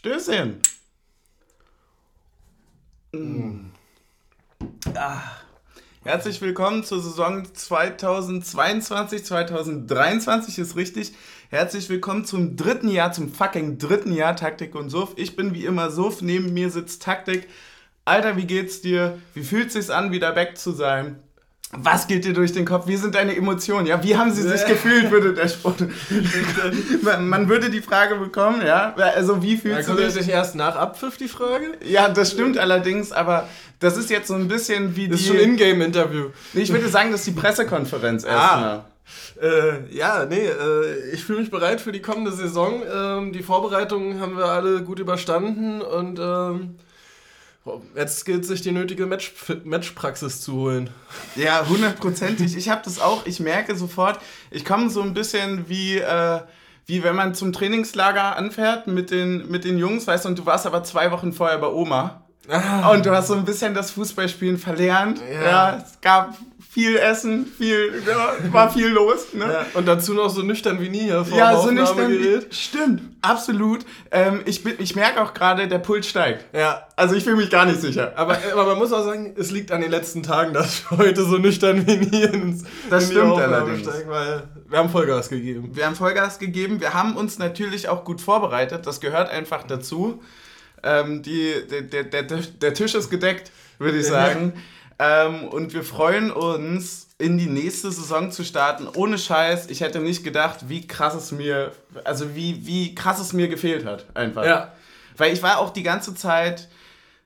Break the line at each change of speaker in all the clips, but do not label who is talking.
Stößchen. Mm. Ah. Herzlich willkommen zur Saison 2022, 2023 ist richtig. Herzlich willkommen zum dritten Jahr, zum fucking dritten Jahr Taktik und Suff. Ich bin wie immer Suff, neben mir sitzt Taktik. Alter, wie geht's dir? Wie fühlt sich's an, wieder weg zu sein? Was geht dir durch den Kopf? Wie sind deine Emotionen? Ja, wie haben sie sich gefühlt, würde der Sport. man, man würde die Frage bekommen, ja. Also wie fühlst
du dich? sich erst nach Abpfiff die Frage?
Ja, das stimmt allerdings, aber das ist jetzt so ein bisschen wie
das die. Das ist schon Ingame-Interview.
Ich würde sagen, das ist die Pressekonferenz erstmal.
Ah. Äh, ja, nee, äh, ich fühle mich bereit für die kommende Saison. Ähm, die Vorbereitungen haben wir alle gut überstanden und ähm, Jetzt gilt es sich die nötige Match Matchpraxis zu holen.
Ja, hundertprozentig. Ich habe das auch, ich merke sofort, ich komme so ein bisschen wie, äh, wie wenn man zum Trainingslager anfährt mit den, mit den Jungs, weißt du, und du warst aber zwei Wochen vorher bei Oma. Ah. Und du hast so ein bisschen das Fußballspielen verlernt. Ja. ja es gab viel Essen, viel, ja, war viel los. Ne?
Ja, und dazu noch so nüchtern wie nie hier
vor Ja, so nüchtern wie, Stimmt, absolut. Ähm, ich ich merke auch gerade, der Puls steigt. Ja. Also ich fühle mich gar nicht sicher.
Aber, aber man muss auch sagen, es liegt an den letzten Tagen, dass wir heute so nüchtern wie nie ins
Das in stimmt allerdings.
Steigen, weil wir haben Vollgas gegeben.
Wir haben Vollgas gegeben. Wir haben uns natürlich auch gut vorbereitet. Das gehört einfach dazu. Ähm, die, der, der, der, der Tisch ist gedeckt, würde ich sagen. Ähm, und wir freuen uns, in die nächste Saison zu starten. Ohne Scheiß, ich hätte nicht gedacht, wie krass es mir, also wie, wie krass es mir gefehlt hat, einfach. Ja. Weil ich war auch die ganze Zeit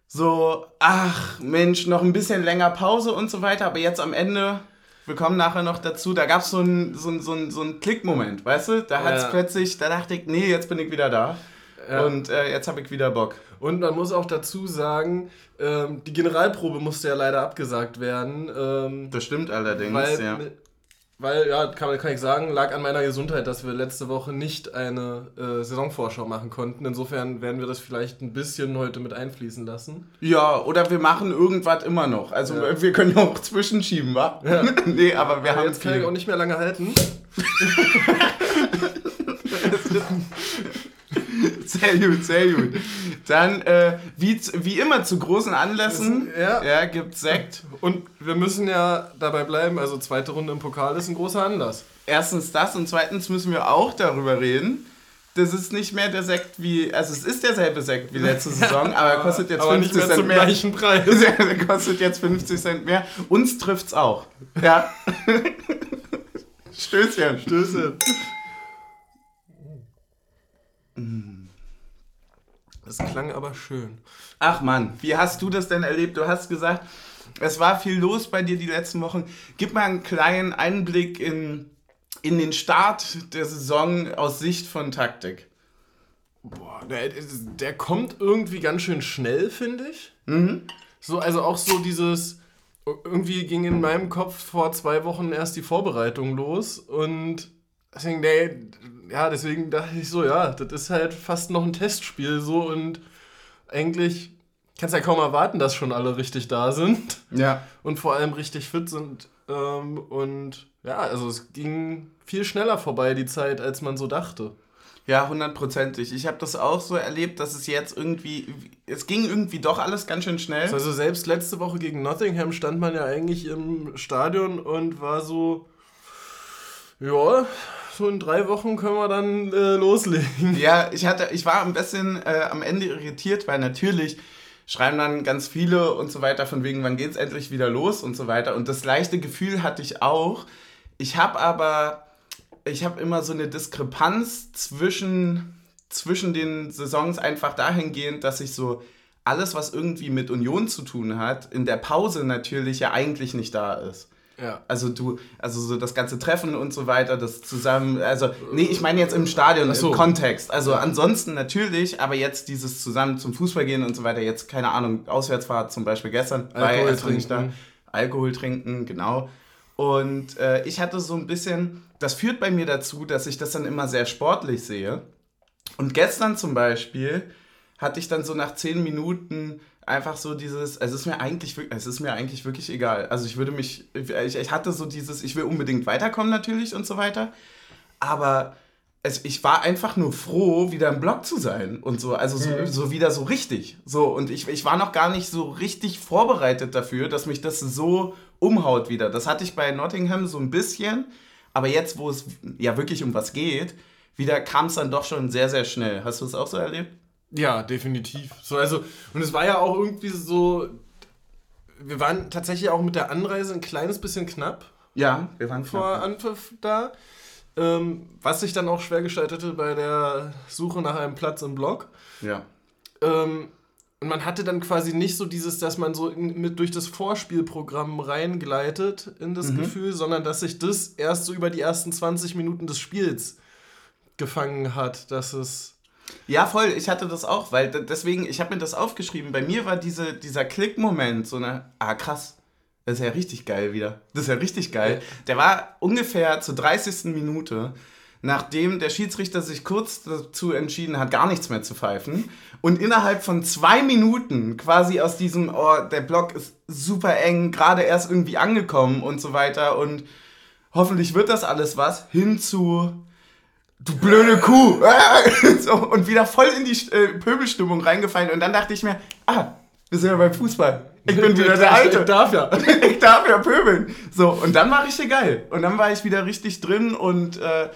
so, ach Mensch, noch ein bisschen länger Pause und so weiter, aber jetzt am Ende, wir kommen nachher noch dazu, da gab es so einen so so so ein Klickmoment, weißt du? Da hat es plötzlich, da dachte ich, nee, jetzt bin ich wieder da. Ja. Und äh, jetzt habe ich wieder Bock.
Und man muss auch dazu sagen, ähm, die Generalprobe musste ja leider abgesagt werden. Ähm,
das stimmt allerdings,
weil,
ja.
Weil, ja, kann, kann ich sagen, lag an meiner Gesundheit, dass wir letzte Woche nicht eine äh, Saisonvorschau machen konnten. Insofern werden wir das vielleicht ein bisschen heute mit einfließen lassen.
Ja, oder wir machen irgendwas immer noch. Also ja. wir können ja auch zwischenschieben, wa? Ja. nee, aber wir aber haben
Jetzt viel. kann ich auch nicht mehr lange halten.
sehr gut, sehr gut. Dann, äh, wie, wie immer zu großen Anlässen, ja. ja, gibt Sekt.
Und wir müssen ja dabei bleiben, also zweite Runde im Pokal ist ein großer Anlass.
Erstens das und zweitens müssen wir auch darüber reden. Das ist nicht mehr der Sekt wie, also es ist derselbe Sekt wie letzte Saison, aber er kostet jetzt 50 Cent zum mehr.
gleichen Preis.
er kostet jetzt 50 Cent mehr. Uns trifft's auch. Ja. Stößchen.
Stößchen. Das klang aber schön.
Ach Mann, wie hast du das denn erlebt? Du hast gesagt, es war viel los bei dir die letzten Wochen. Gib mal einen kleinen Einblick in, in den Start der Saison aus Sicht von Taktik.
Boah, der, der kommt irgendwie ganz schön schnell, finde ich. Mhm. So, also auch so dieses, irgendwie ging in meinem Kopf vor zwei Wochen erst die Vorbereitung los und deswegen, der, ja, deswegen dachte ich so, ja, das ist halt fast noch ein Testspiel so und eigentlich kannst du ja kaum erwarten, dass schon alle richtig da sind. Ja. Und vor allem richtig fit sind. Ähm, und ja, also es ging viel schneller vorbei, die Zeit, als man so dachte.
Ja, hundertprozentig. Ich habe das auch so erlebt, dass es jetzt irgendwie, es ging irgendwie doch alles ganz schön schnell.
Also selbst letzte Woche gegen Nottingham stand man ja eigentlich im Stadion und war so, ja, so in drei Wochen können wir dann äh, loslegen.
Ja, ich hatte, ich war ein bisschen äh, am Ende irritiert, weil natürlich schreiben dann ganz viele und so weiter von wegen, wann geht es endlich wieder los und so weiter. Und das leichte Gefühl hatte ich auch. Ich habe aber, ich habe immer so eine Diskrepanz zwischen, zwischen den Saisons einfach dahingehend, dass ich so alles, was irgendwie mit Union zu tun hat, in der Pause natürlich ja eigentlich nicht da ist. Ja. Also du, also so das ganze Treffen und so weiter, das zusammen, also nee, ich meine jetzt im Stadion, so. im Kontext. Also ja. ansonsten natürlich, aber jetzt dieses zusammen zum Fußball gehen und so weiter, jetzt keine Ahnung, Auswärtsfahrt zum Beispiel gestern,
Alkohol war trinken. Da,
Alkohol trinken, genau. Und äh, ich hatte so ein bisschen, das führt bei mir dazu, dass ich das dann immer sehr sportlich sehe. Und gestern zum Beispiel hatte ich dann so nach zehn Minuten einfach so dieses, es ist mir eigentlich, es ist mir eigentlich wirklich egal. Also ich würde mich, ich, ich hatte so dieses, ich will unbedingt weiterkommen natürlich und so weiter, aber es, ich war einfach nur froh, wieder im Blog zu sein und so. Also so, mhm. so wieder so richtig. So, und ich, ich war noch gar nicht so richtig vorbereitet dafür, dass mich das so umhaut wieder. Das hatte ich bei Nottingham so ein bisschen, aber jetzt, wo es ja wirklich um was geht, wieder kam es dann doch schon sehr, sehr schnell. Hast du es auch so erlebt?
Ja, definitiv. So, also, und es war ja auch irgendwie so. Wir waren tatsächlich auch mit der Anreise ein kleines bisschen knapp.
Ja, wir waren
vor knapp. Anpfiff da. Ähm, was sich dann auch schwer gestaltete bei der Suche nach einem Platz im Blog.
Ja.
Ähm, und man hatte dann quasi nicht so dieses, dass man so in, mit durch das Vorspielprogramm reingleitet in das mhm. Gefühl, sondern dass sich das erst so über die ersten 20 Minuten des Spiels gefangen hat, dass es.
Ja, voll, ich hatte das auch, weil deswegen, ich habe mir das aufgeschrieben. Bei mir war diese, dieser Klickmoment so eine, ah krass, das ist ja richtig geil wieder. Das ist ja richtig geil. Der war ungefähr zur 30. Minute, nachdem der Schiedsrichter sich kurz dazu entschieden hat, gar nichts mehr zu pfeifen. Und innerhalb von zwei Minuten quasi aus diesem, oh, der Block ist super eng, gerade erst irgendwie angekommen und so weiter. Und hoffentlich wird das alles was, hin zu, du blöde Kuh. so, und wieder voll in die äh, Pöbelstimmung reingefallen. Und dann dachte ich mir, ah, wir sind ja beim Fußball. Ich bin wieder der Alte.
Ich darf ja.
Ich darf ja pöbeln. So, und dann war richtig geil. Und dann war ich wieder richtig drin und äh,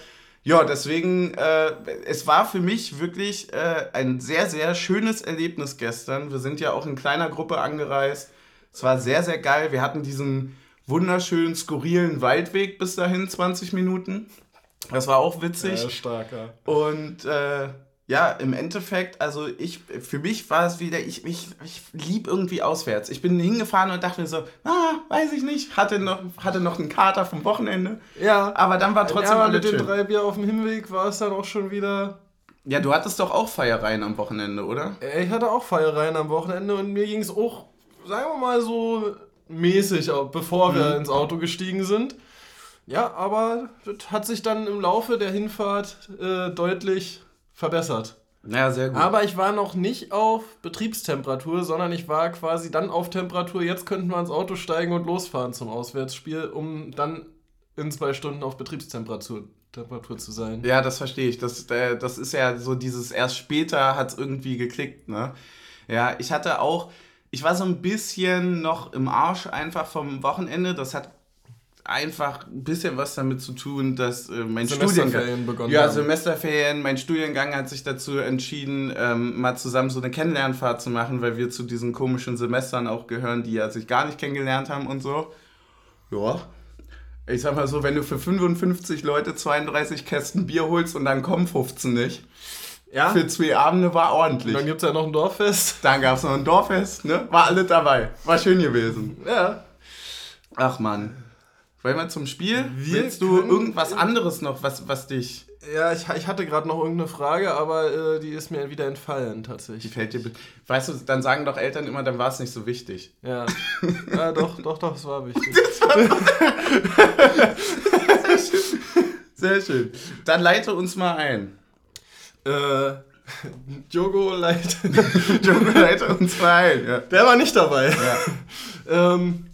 ja, deswegen, äh, es war für mich wirklich äh, ein sehr, sehr schönes Erlebnis gestern. Wir sind ja auch in kleiner Gruppe angereist. Es war sehr, sehr geil. Wir hatten diesen wunderschönen, skurrilen Waldweg bis dahin, 20 Minuten. Das war auch witzig.
Ja, stark, ja.
Und äh, ja, im Endeffekt, also ich, für mich war es wieder, ich, ich, ich lieb irgendwie auswärts. Ich bin hingefahren und dachte mir so, ah, weiß ich nicht, hatte noch, hatte noch einen Kater vom Wochenende.
Ja.
Aber dann war trotzdem
ja, aber mit den drei Bier auf dem Hinweg war es dann auch schon wieder.
Ja, du hattest doch auch Feiereien am Wochenende, oder?
Ich hatte auch Feiereien am Wochenende und mir ging es auch, sagen wir mal so mäßig, bevor wir mhm. ins Auto gestiegen sind. Ja, aber das hat sich dann im Laufe der Hinfahrt äh, deutlich verbessert.
Ja, sehr gut.
Aber ich war noch nicht auf Betriebstemperatur, sondern ich war quasi dann auf Temperatur. Jetzt könnten wir ins Auto steigen und losfahren zum Auswärtsspiel, um dann in zwei Stunden auf Betriebstemperatur Temperatur zu sein.
Ja, das verstehe ich. Das, äh, das ist ja so dieses, erst später hat es irgendwie geklickt, ne? Ja, ich hatte auch, ich war so ein bisschen noch im Arsch einfach vom Wochenende. Das hat einfach ein bisschen was damit zu tun, dass äh, mein Studiengang.
begonnen
ja, haben. Semesterferien. Mein Studiengang hat sich dazu entschieden, ähm, mal zusammen so eine Kennenlernfahrt zu machen, weil wir zu diesen komischen Semestern auch gehören, die ja sich gar nicht kennengelernt haben und so. Ja. Ich sag mal so, wenn du für 55 Leute 32 Kästen Bier holst und dann kommen 15 nicht. Ja. Für zwei Abende war ordentlich.
Und dann gibt es ja noch ein Dorffest.
Dann gab es noch ein Dorffest, ne? War alles dabei. War schön gewesen.
Ja.
Ach man. Wollen wir zum Spiel? Wir Willst du irgendwas anderes noch, was, was dich.
Ja, ich, ich hatte gerade noch irgendeine Frage, aber äh, die ist mir wieder entfallen tatsächlich. Die
fällt dir. Weißt du, dann sagen doch Eltern immer, dann war es nicht so wichtig.
Ja. ja, doch, doch, doch, es war wichtig.
Das war Sehr schön. Sehr schön. Dann leite uns mal ein.
Äh. Jogo leite.
Jogo leite uns mal ein. Ja.
Der war nicht dabei. Ja. ähm,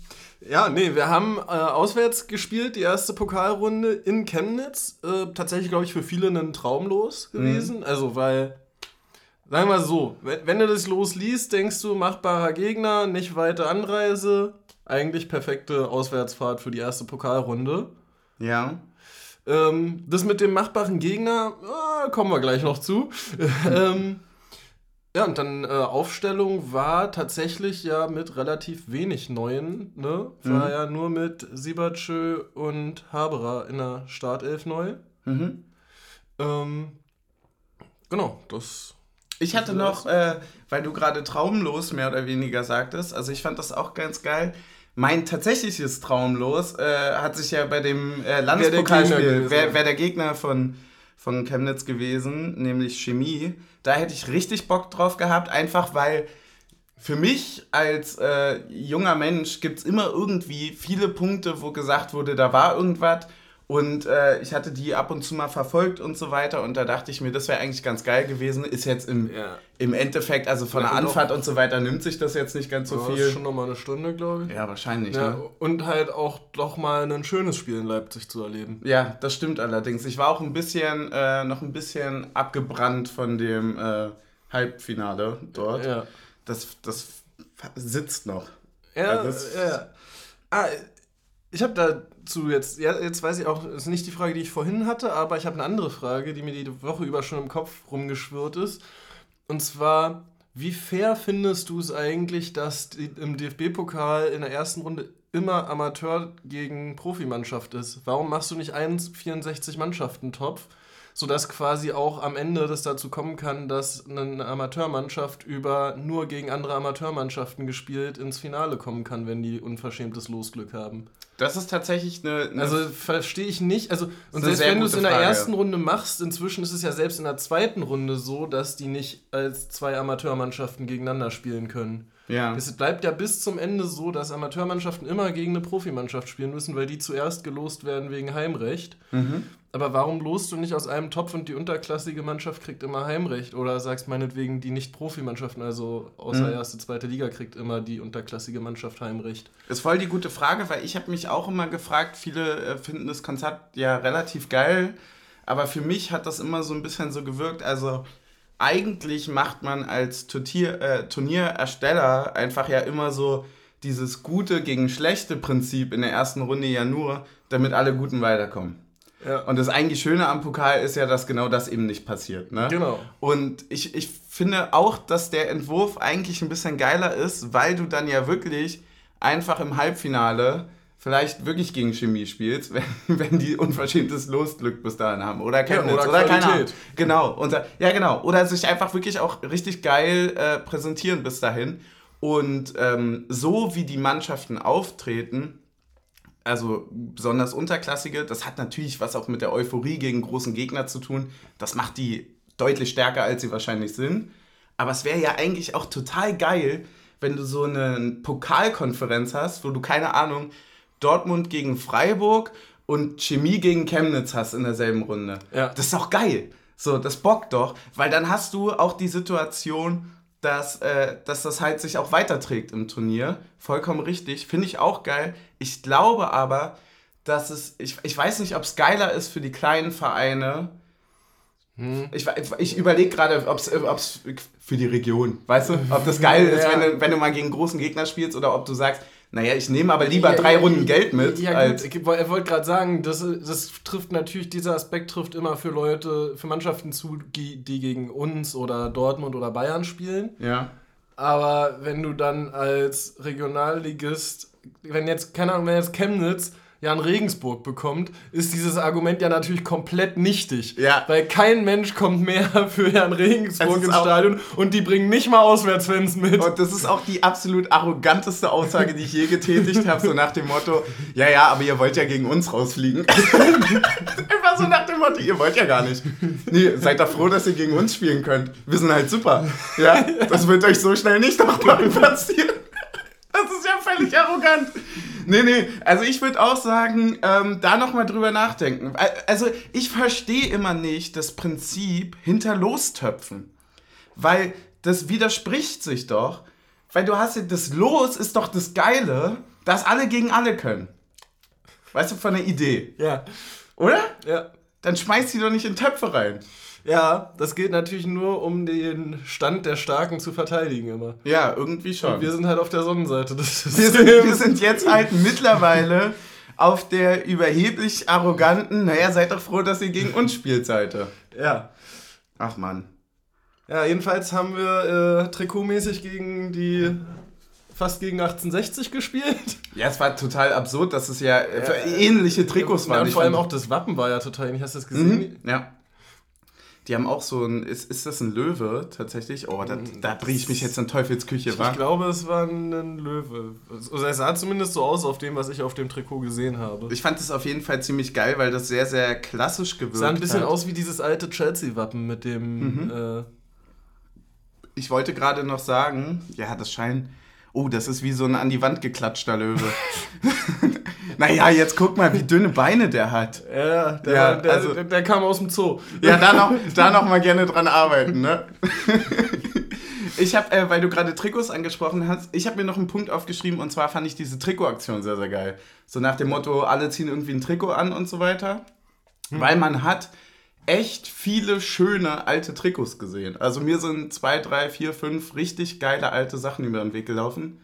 ja, nee, wir haben äh, auswärts gespielt, die erste Pokalrunde in Chemnitz. Äh, tatsächlich, glaube ich, für viele ein Traumlos gewesen. Mhm. Also, weil, sagen wir so, wenn, wenn du das Los liest, denkst du, machbarer Gegner, nicht weite Anreise. Eigentlich perfekte Auswärtsfahrt für die erste Pokalrunde.
Ja.
Ähm, das mit dem machbaren Gegner, äh, kommen wir gleich noch zu. ähm, ja, und dann äh, Aufstellung war tatsächlich ja mit relativ wenig Neuen, ne? War mhm. ja nur mit Siebertschö und Haberer in der Startelf neu.
Mhm.
Ähm, genau, das.
Ich hatte noch, äh, weil du gerade traumlos mehr oder weniger sagtest, also ich fand das auch ganz geil. Mein tatsächliches Traumlos äh, hat sich ja bei dem äh, Landespokalspiel, wer, wer der Gegner von von Chemnitz gewesen, nämlich Chemie. Da hätte ich richtig Bock drauf gehabt, einfach weil für mich als äh, junger Mensch gibt es immer irgendwie viele Punkte, wo gesagt wurde, da war irgendwas. Und äh, ich hatte die ab und zu mal verfolgt und so weiter. Und da dachte ich mir, das wäre eigentlich ganz geil gewesen. Ist jetzt im, ja. im Endeffekt, also von ja, der Anfahrt und so weiter, nimmt sich das jetzt nicht ganz so ja, viel. Ist
schon nochmal eine Stunde, glaube ich.
Ja, wahrscheinlich. Ja, ne?
Und halt auch doch mal ein schönes Spiel in Leipzig zu erleben.
Ja, das stimmt allerdings. Ich war auch ein bisschen, äh, noch ein bisschen abgebrannt von dem äh, Halbfinale dort. Ja. Das, das sitzt noch.
Ja, also ja. Ah, ich habe dazu jetzt, ja, jetzt weiß ich auch, das ist nicht die Frage, die ich vorhin hatte, aber ich habe eine andere Frage, die mir die Woche über schon im Kopf rumgeschwirrt ist. Und zwar, wie fair findest du es eigentlich, dass die, im DFB-Pokal in der ersten Runde immer Amateur gegen Profimannschaft ist? Warum machst du nicht 1,64 Mannschaften-Topf? sodass quasi auch am Ende das dazu kommen kann, dass eine Amateurmannschaft über nur gegen andere Amateurmannschaften gespielt ins Finale kommen kann, wenn die unverschämtes Losglück haben.
Das ist tatsächlich eine. eine
also verstehe ich nicht. Also, und selbst wenn du es in der Frage. ersten Runde machst, inzwischen ist es ja selbst in der zweiten Runde so, dass die nicht als zwei Amateurmannschaften gegeneinander spielen können. Ja. Es bleibt ja bis zum Ende so, dass Amateurmannschaften immer gegen eine Profimannschaft spielen müssen, weil die zuerst gelost werden wegen Heimrecht. Mhm. Aber warum lost du nicht aus einem Topf und die unterklassige Mannschaft kriegt immer Heimrecht? Oder sagst meinetwegen, die Nicht-Profi-Mannschaften, also außer mhm. erste, zweite Liga, kriegt immer die unterklassige Mannschaft Heimrecht?
Das ist voll die gute Frage, weil ich habe mich auch immer gefragt, viele äh, finden das Konzept ja relativ geil, aber für mich hat das immer so ein bisschen so gewirkt, also eigentlich macht man als Turnier, äh, Turnierersteller einfach ja immer so dieses gute gegen schlechte Prinzip in der ersten Runde ja nur, damit alle Guten weiterkommen. Ja. Und das eigentlich Schöne am Pokal ist ja, dass genau das eben nicht passiert. Ne? Genau. Und ich, ich finde auch, dass der Entwurf eigentlich ein bisschen geiler ist, weil du dann ja wirklich einfach im Halbfinale vielleicht wirklich gegen Chemie spielst, wenn, wenn die unverschämtes Losglück bis dahin haben. Oder Chemnitz. Ja, oder, oder keine Ahnung. Genau. Und, ja, genau. Oder sich einfach wirklich auch richtig geil äh, präsentieren bis dahin. Und ähm, so wie die Mannschaften auftreten, also besonders unterklassige, das hat natürlich was auch mit der Euphorie gegen großen Gegner zu tun. Das macht die deutlich stärker, als sie wahrscheinlich sind. Aber es wäre ja eigentlich auch total geil, wenn du so eine Pokalkonferenz hast, wo du keine Ahnung, Dortmund gegen Freiburg und Chemie gegen Chemnitz hast in derselben Runde. Ja. Das ist doch geil. So, das bockt doch, weil dann hast du auch die Situation, dass, äh, dass das halt sich auch weiterträgt im Turnier. Vollkommen richtig. Finde ich auch geil. Ich glaube aber, dass es, ich, ich weiß nicht, ob es geiler ist für die kleinen Vereine. Hm. Ich, ich überlege gerade, ob es für die Region, weißt du, ob das geil ist, ja. wenn, du, wenn du mal gegen großen Gegner spielst oder ob du sagst, naja, ich nehme aber lieber ja, drei ja, Runden Geld mit.
Ja, als gut, ich wollte gerade sagen, das, das trifft natürlich, dieser Aspekt trifft immer für Leute, für Mannschaften zu, die gegen uns oder Dortmund oder Bayern spielen. Ja. Aber wenn du dann als Regionalligist, wenn jetzt, keine Ahnung, wenn jetzt Chemnitz Jan Regensburg bekommt, ist dieses Argument ja natürlich komplett nichtig. Ja. Weil kein Mensch kommt mehr für Jan Regensburg ins Stadion und die bringen nicht mal Auswärtsfans mit.
Und das ist auch die absolut arroganteste Aussage, die ich je getätigt habe, so nach dem Motto, ja, ja, aber ihr wollt ja gegen uns rausfliegen. Einfach so nach dem Motto, ihr wollt ja gar nicht. Nee, seid doch froh, dass ihr gegen uns spielen könnt. Wir sind halt super. Ja, das wird euch so schnell nicht nochmal passieren. Das ist völlig arrogant. Nee, nee, also ich würde auch sagen, ähm, da nochmal drüber nachdenken. Also ich verstehe immer nicht das Prinzip hinter Lostöpfen. Weil das widerspricht sich doch. Weil du hast ja, das Los ist doch das Geile, dass alle gegen alle können. Weißt du, von der Idee. Ja. Oder? Ja. Dann schmeißt sie doch nicht in Töpfe rein.
Ja, das geht natürlich nur, um den Stand der Starken zu verteidigen immer.
Ja, irgendwie schon. Und
wir sind halt auf der Sonnenseite
des wir sind, wir sind jetzt halt mittlerweile auf der überheblich arroganten, naja, seid doch froh, dass ihr gegen uns spielt, Seite. Ja. Ach man.
Ja, jedenfalls haben wir äh, trikotmäßig gegen die fast gegen 1860 gespielt.
Ja, es war total absurd, dass es ja, äh, ähnliche Trikots waren.
Ja, vor allem auch das Wappen war ja total ähnlich. Hast du das gesehen?
Mhm, ja. Die haben auch so ein, ist, ist das ein Löwe tatsächlich? Oh, da, da bringe ich mich jetzt in Teufelsküche,
ich wa? Ich glaube, es war ein Löwe. Also es sah zumindest so aus auf dem, was ich auf dem Trikot gesehen habe.
Ich fand es auf jeden Fall ziemlich geil, weil das sehr, sehr klassisch gewirkt hat.
Sah ein bisschen hat. aus wie dieses alte Chelsea-Wappen mit dem... Mhm. Äh
ich wollte gerade noch sagen, ja, das scheint... Oh, das ist wie so ein an die Wand geklatschter Löwe. naja, jetzt guck mal, wie dünne Beine der hat.
Ja, der,
Ja,
der,
also-
der, der kam aus dem Zoo.
Ja, da noch, da noch mal gerne dran arbeiten, ne? Ich habe, äh, weil du gerade Trikots angesprochen hast, ich habe mir noch einen Punkt aufgeschrieben und zwar fand ich diese Trikotaktion sehr, sehr geil. So nach dem Motto, alle ziehen irgendwie ein Trikot an und so weiter. Weil man hat echt viele schöne alte Trikots gesehen. Also mir sind zwei, drei, vier, fünf richtig geile alte Sachen über den Weg gelaufen.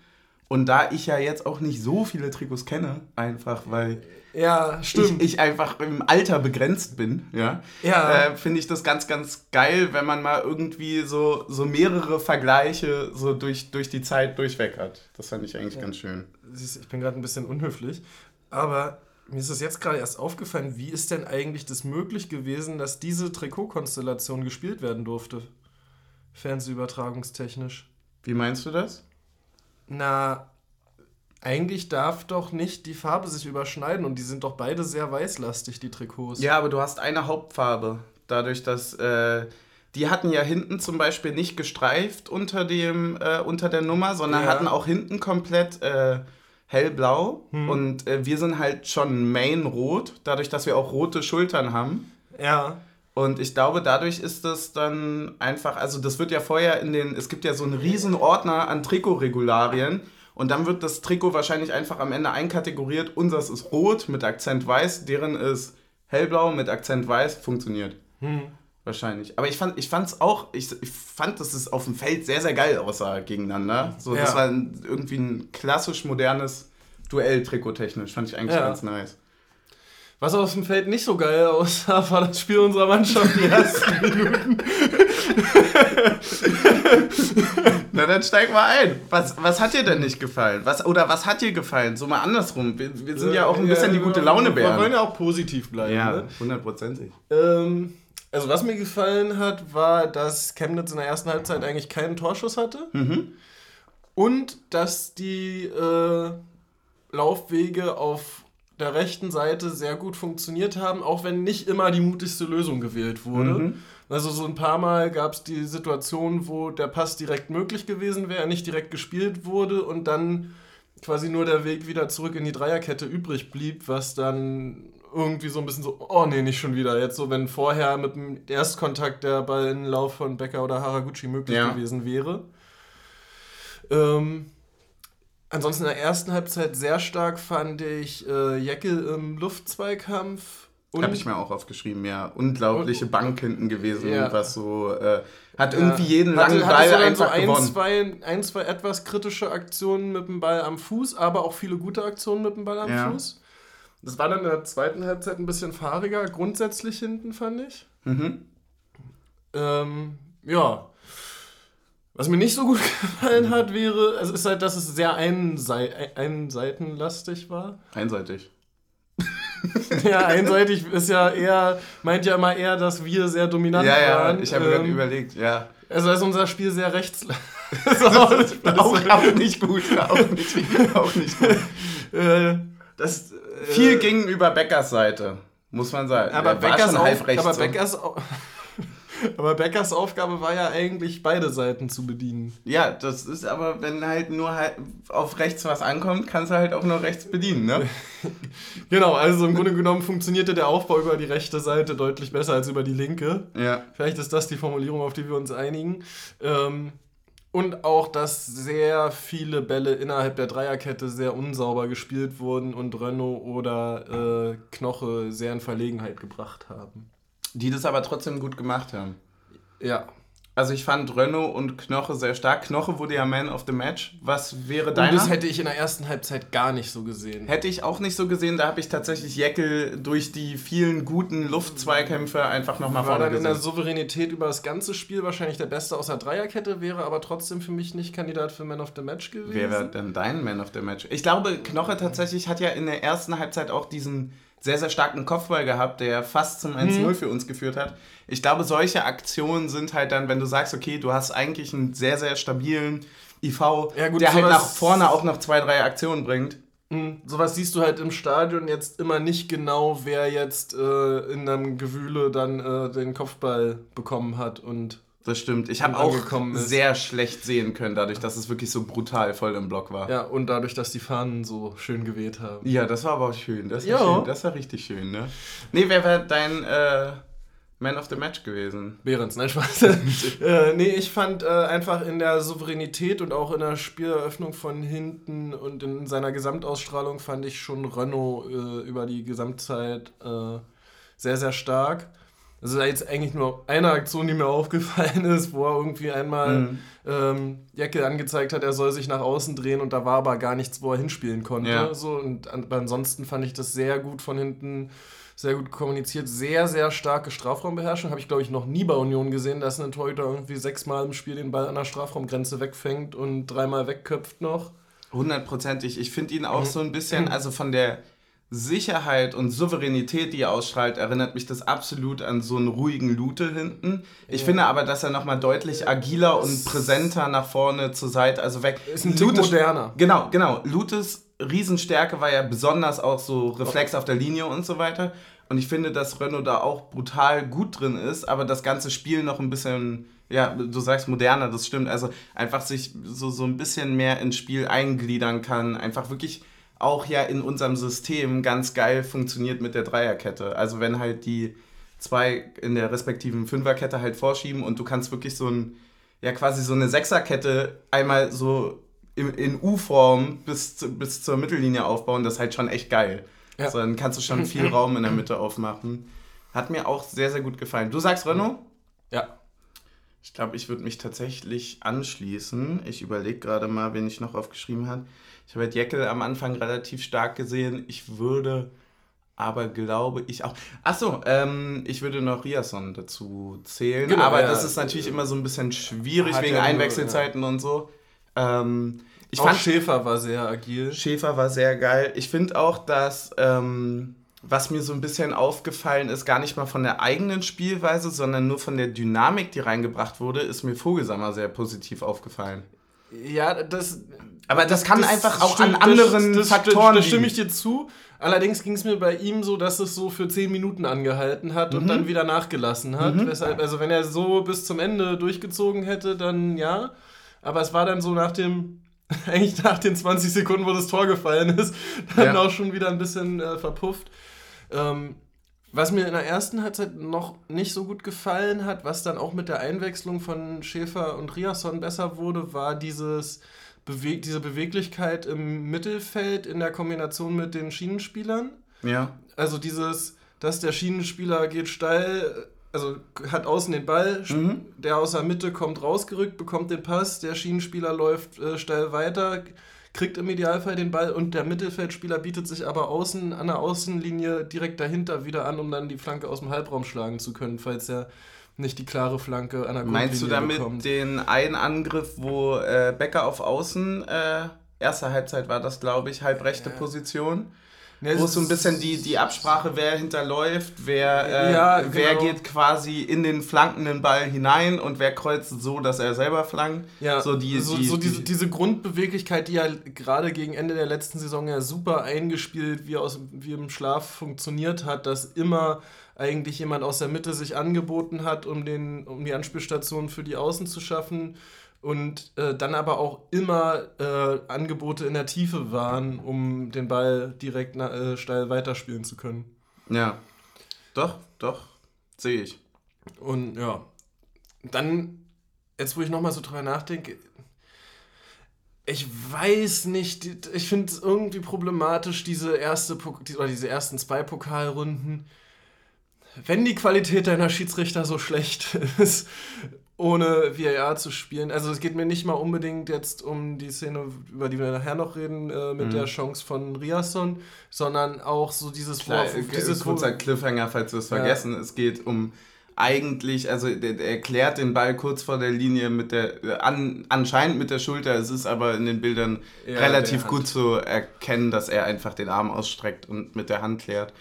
Und da ich ja jetzt auch nicht so viele Trikots kenne, einfach weil
Ja,
ich,
stimmt.
ich einfach im Alter begrenzt bin, ja,
Ja.
äh, finde ich das ganz, ganz geil, wenn man mal irgendwie so, so mehrere Vergleiche so durch, durch die Zeit durchweg hat. Das fand ich eigentlich ganz schön.
Ich bin gerade ein bisschen unhöflich, aber mir ist das jetzt gerade erst aufgefallen, wie ist denn eigentlich das möglich gewesen, dass diese Trikotkonstellation gespielt werden durfte? Fernsehübertragungstechnisch.
Wie meinst du das?
Na, eigentlich darf doch nicht die Farbe sich überschneiden und die sind doch beide sehr weißlastig, die Trikots.
Ja, aber du hast eine Hauptfarbe. Dadurch, dass äh, die hatten ja hinten zum Beispiel nicht gestreift unter, dem, äh, unter der Nummer, sondern
Ja.
hatten auch hinten komplett äh, hellblau.
Hm.
Und äh, wir sind halt schon Main-Rot, dadurch, dass wir auch rote Schultern haben.
Ja.
Und ich glaube, dadurch ist das dann einfach, also das wird ja vorher in den, es gibt ja so einen riesen Ordner an Trikotregularien und dann wird das Trikot wahrscheinlich einfach am Ende einkategoriert. Unseres ist rot mit Akzent weiß, deren ist hellblau mit Akzent weiß, funktioniert.
Hm.
Wahrscheinlich. Aber ich fand ich fand's auch, ich, ich fand, dass es auf dem Feld sehr, sehr geil aussah gegeneinander. So, das
Ja.
war ein, irgendwie ein klassisch modernes Duell trikottechnisch. Fand ich eigentlich
Ja.
ganz nice.
Was auf dem Feld nicht so geil aussah, war das Spiel unserer Mannschaft die ersten Minuten.
Na, dann steig mal ein. Was, was hat dir denn nicht gefallen? Was, oder was hat dir gefallen? So mal andersrum. Wir, wir sind ja auch ein bisschen die gute Laune
Wir wollen ja auch positiv bleiben.
Ja,
Ne?
hundertprozentig.
Ähm, also was mir gefallen hat, war, dass Chemnitz in der ersten Halbzeit eigentlich keinen Torschuss hatte.
Mhm.
Und dass die äh, Laufwege auf der rechten Seite sehr gut funktioniert haben, auch wenn nicht immer die mutigste Lösung gewählt wurde.
Mhm.
Also so ein paar Mal gab es die Situation, wo der Pass direkt möglich gewesen wäre, nicht direkt gespielt wurde und dann quasi nur der Weg wieder zurück in die Dreierkette übrig blieb, was dann irgendwie so ein bisschen so, oh nee, nicht schon wieder. Jetzt so, wenn vorher mit dem Erstkontakt der Ball in den Lauf von Becker oder Haraguchi möglich
Ja.
gewesen wäre. Ähm, ansonsten in der ersten Halbzeit sehr stark fand ich äh, Jeckel im Luftzweikampf. Und
Habe ich mir auch aufgeschrieben, ja. Unglaubliche Bank hinten gewesen,
Ja.
was so, äh, hat
Ja.
irgendwie jeden
Hatte-
langen
hatte
Ball
dann
einfach
so ein
gewonnen.
zwei, ein, zwei etwas kritische Aktionen mit dem Ball am Fuß, aber auch viele gute Aktionen mit dem Ball am
Ja.
Fuß. Das war dann in der zweiten Halbzeit ein bisschen fahriger, grundsätzlich hinten, fand ich.
Mhm.
Ähm, ja. Was mir nicht so gut gefallen hat, wäre, es ist halt, dass es sehr einsei einseitenlastig war.
Einseitig.
ja, einseitig ist ja eher, meint ja immer eher, dass wir sehr dominant
Ja, ja,
waren.
ich habe gerade
Ähm,
überlegt, ja.
Also ist unser Spiel sehr rechts.
auch, auch nicht gut, auch nicht, auch nicht gut.
Äh, das, äh,
Viel ging über Beckers Seite, muss man sagen.
aber
Er
Beckers,
rechts
aber. Beckers, Au- aber Beckers Aufgabe war ja eigentlich, beide Seiten zu bedienen.
Ja, das ist aber, wenn halt nur halt auf rechts was ankommt, kannst du halt auch nur rechts bedienen, ne?
Genau, also im Grunde genommen funktionierte der Aufbau über die rechte Seite deutlich besser als über die linke.
Ja.
Vielleicht ist das die Formulierung, auf die wir uns einigen. Ähm, und auch, dass sehr viele Bälle innerhalb der Dreierkette sehr unsauber gespielt wurden und Renault oder äh, Knoche sehr in Verlegenheit gebracht haben.
Die das aber trotzdem gut gemacht haben.
Ja.
Also ich fand Renault und Knoche sehr stark. Knoche wurde ja Man of the Match. Was wäre
Und
deiner?
das hätte ich in der ersten Halbzeit gar nicht so gesehen.
Hätte ich auch nicht so gesehen, da habe ich tatsächlich Jeckel durch die vielen guten Luftzweikämpfe einfach nochmal vorne
dann in der
gesehen.
Souveränität über das ganze Spiel wahrscheinlich der Beste aus der Dreierkette, wäre aber trotzdem für mich nicht Kandidat für Man of the Match gewesen.
Wer wäre denn dein Man of the Match? Ich glaube, Knoche tatsächlich hat ja in der ersten Halbzeit auch diesen sehr, sehr starken Kopfball gehabt, der fast zum 1-0
Mhm.
für uns geführt hat. Ich glaube, solche Aktionen sind halt dann, wenn du sagst, okay, du hast eigentlich einen sehr, sehr stabilen IV,
Ja, gut,
der halt nach vorne auch noch zwei, drei Aktionen bringt.
Mhm. Sowas siehst du halt im Stadion jetzt immer nicht genau, wer jetzt äh, in einem Gewühle dann äh, den Kopfball bekommen hat und
Das stimmt. Ich habe auch sehr schlecht sehen können, dadurch, dass es wirklich so brutal voll im Block war.
Ja, und dadurch, dass die Fahnen so schön geweht haben.
Ja, das war aber auch schön. Das war, schön. Das war richtig schön, ne? Nee, wer war dein äh, Man of the Match gewesen?
Behrens, nein, Spaß. äh, nee, ich fand äh, einfach in der Souveränität und auch in der Spieleröffnung von hinten und in seiner Gesamtausstrahlung fand ich schon Renault äh, über die Gesamtzeit äh, sehr, sehr stark. Das ist jetzt eigentlich nur eine Aktion, die mir aufgefallen ist, wo er irgendwie einmal mhm. ähm, Jacke angezeigt hat, er soll sich nach außen drehen und da war aber gar nichts, wo er hinspielen konnte. Ja. So, und an, ansonsten fand ich das sehr gut von hinten, sehr gut kommuniziert, sehr, sehr starke Strafraumbeherrschung. Habe ich, glaube ich, noch nie bei Union gesehen, dass ein Torhüter irgendwie sechsmal im Spiel den Ball an der Strafraumgrenze wegfängt und dreimal wegköpft noch.
Hundertprozentig. Ich finde ihn auch mhm. so ein bisschen, also von der Sicherheit und Souveränität, die er ausstrahlt, erinnert mich das absolut an so einen ruhigen Lute hinten. Ich ja. finde aber, dass er nochmal deutlich agiler und präsenter nach vorne zur Seite, also weg.
Ist ein Lute moderner.
Genau, genau. Lutes Riesenstärke war ja besonders auch so Reflex auf der Linie und so weiter. Und ich finde, dass Renault da auch brutal gut drin ist, aber das ganze Spiel noch ein bisschen, ja, du sagst moderner, das stimmt. Also einfach sich so, so ein bisschen mehr ins Spiel eingliedern kann. Einfach wirklich auch ja in unserem System ganz geil funktioniert mit der Dreierkette. Also wenn halt die zwei in der respektiven Fünferkette halt vorschieben und du kannst wirklich so ein, ja quasi so eine Sechserkette einmal so in, in U-Form bis, bis zur Mittellinie aufbauen, das ist halt schon echt geil. Ja. Also dann kannst du schon viel Raum in der Mitte aufmachen. Hat mir auch sehr, sehr gut gefallen. Du sagst Renault?
Ja.
Ich glaube, ich würde mich tatsächlich anschließen. Ich überlege gerade mal, wen ich noch aufgeschrieben habe. Ich habe halt Jekyll am Anfang relativ stark gesehen. Ich würde aber glaube ich auch. Achso, ähm, ich würde noch Riasson dazu zählen. Genau, aber ja, das ist natürlich immer so ein bisschen schwierig wegen Einwechselzeiten ja. und so. Ähm,
ich auch fand, Schäfer war sehr agil.
Schäfer war sehr geil. Ich finde auch, dass, ähm, was mir so ein bisschen aufgefallen ist, gar nicht mal von der eigenen Spielweise, sondern nur von der Dynamik, die reingebracht wurde, ist mir Vogelsammer sehr positiv aufgefallen.
Ja, das,
aber das kann das einfach auch stimmt, an anderen
das,
das, Faktoren.
Da stimme ich dir zu. Allerdings ging es mir bei ihm so, dass es so für 10 Minuten angehalten hat mhm. und dann wieder nachgelassen hat. Mhm. Weshalb, also wenn er so bis zum Ende durchgezogen hätte, dann ja. Aber es war dann so nach dem, eigentlich nach den 20 Sekunden, wo das Tor gefallen ist, dann ja. auch schon wieder ein bisschen äh, verpufft. Ähm, was mir in der ersten Halbzeit noch nicht so gut gefallen hat, was dann auch mit der Einwechslung von Schäfer und Riasson besser wurde, war dieses Bewe diese Beweglichkeit im Mittelfeld in der Kombination mit den Schienenspielern.
Ja.
Also dieses, dass der Schienenspieler geht steil, also hat außen den Ball, mhm. der aus der Mitte kommt rausgerückt, bekommt den Pass, der Schienenspieler läuft äh, steil weiter, kriegt im Idealfall den Ball und der Mittelfeldspieler bietet sich aber außen an der Außenlinie direkt dahinter wieder an, um dann die Flanke aus dem Halbraum schlagen zu können, falls er nicht die klare Flanke
an der Meinst du damit bekommt. den einen Angriff, wo äh, Becker auf Außen, äh, erste Halbzeit war das, glaube ich, halbrechte ja. Position? Ja, wo es so ein bisschen die, die Absprache, wer hinterläuft, wer, äh, ja, genau. wer geht quasi in den flankenden Ball hinein und wer kreuzt so, dass er selber flankt.
Ja, so, die, so, die, so diese, diese Grundbeweglichkeit, die ja gerade gegen Ende der letzten Saison ja super eingespielt, wie, aus, wie im Schlaf funktioniert hat, dass immer eigentlich jemand aus der Mitte sich angeboten hat, um, den, um die Anspielstation für die Außen zu schaffen und äh, dann aber auch immer äh, Angebote in der Tiefe waren, um den Ball direkt äh, steil weiterspielen zu können.
Ja, doch, doch, sehe ich.
Und ja, dann, jetzt wo ich nochmal so drüber nachdenke, ich weiß nicht, ich finde es irgendwie problematisch, diese erste oder diese ersten zwei Pokalrunden wenn die Qualität deiner Schiedsrichter so schlecht ist, ohne VAR zu spielen. Also es geht mir nicht mal unbedingt jetzt um die Szene, über die wir nachher noch reden, äh, mit mhm. der Chance von Riasson, sondern auch so dieses...
Klar, wo, dieses kurzer Cliffhanger, falls du es ja. vergessen. Es geht um eigentlich, also der, der erklärt den Ball kurz vor der Linie mit der, an, anscheinend mit der Schulter, es ist aber in den Bildern ja, relativ gut zu erkennen, dass er einfach den Arm ausstreckt und mit der Hand klärt.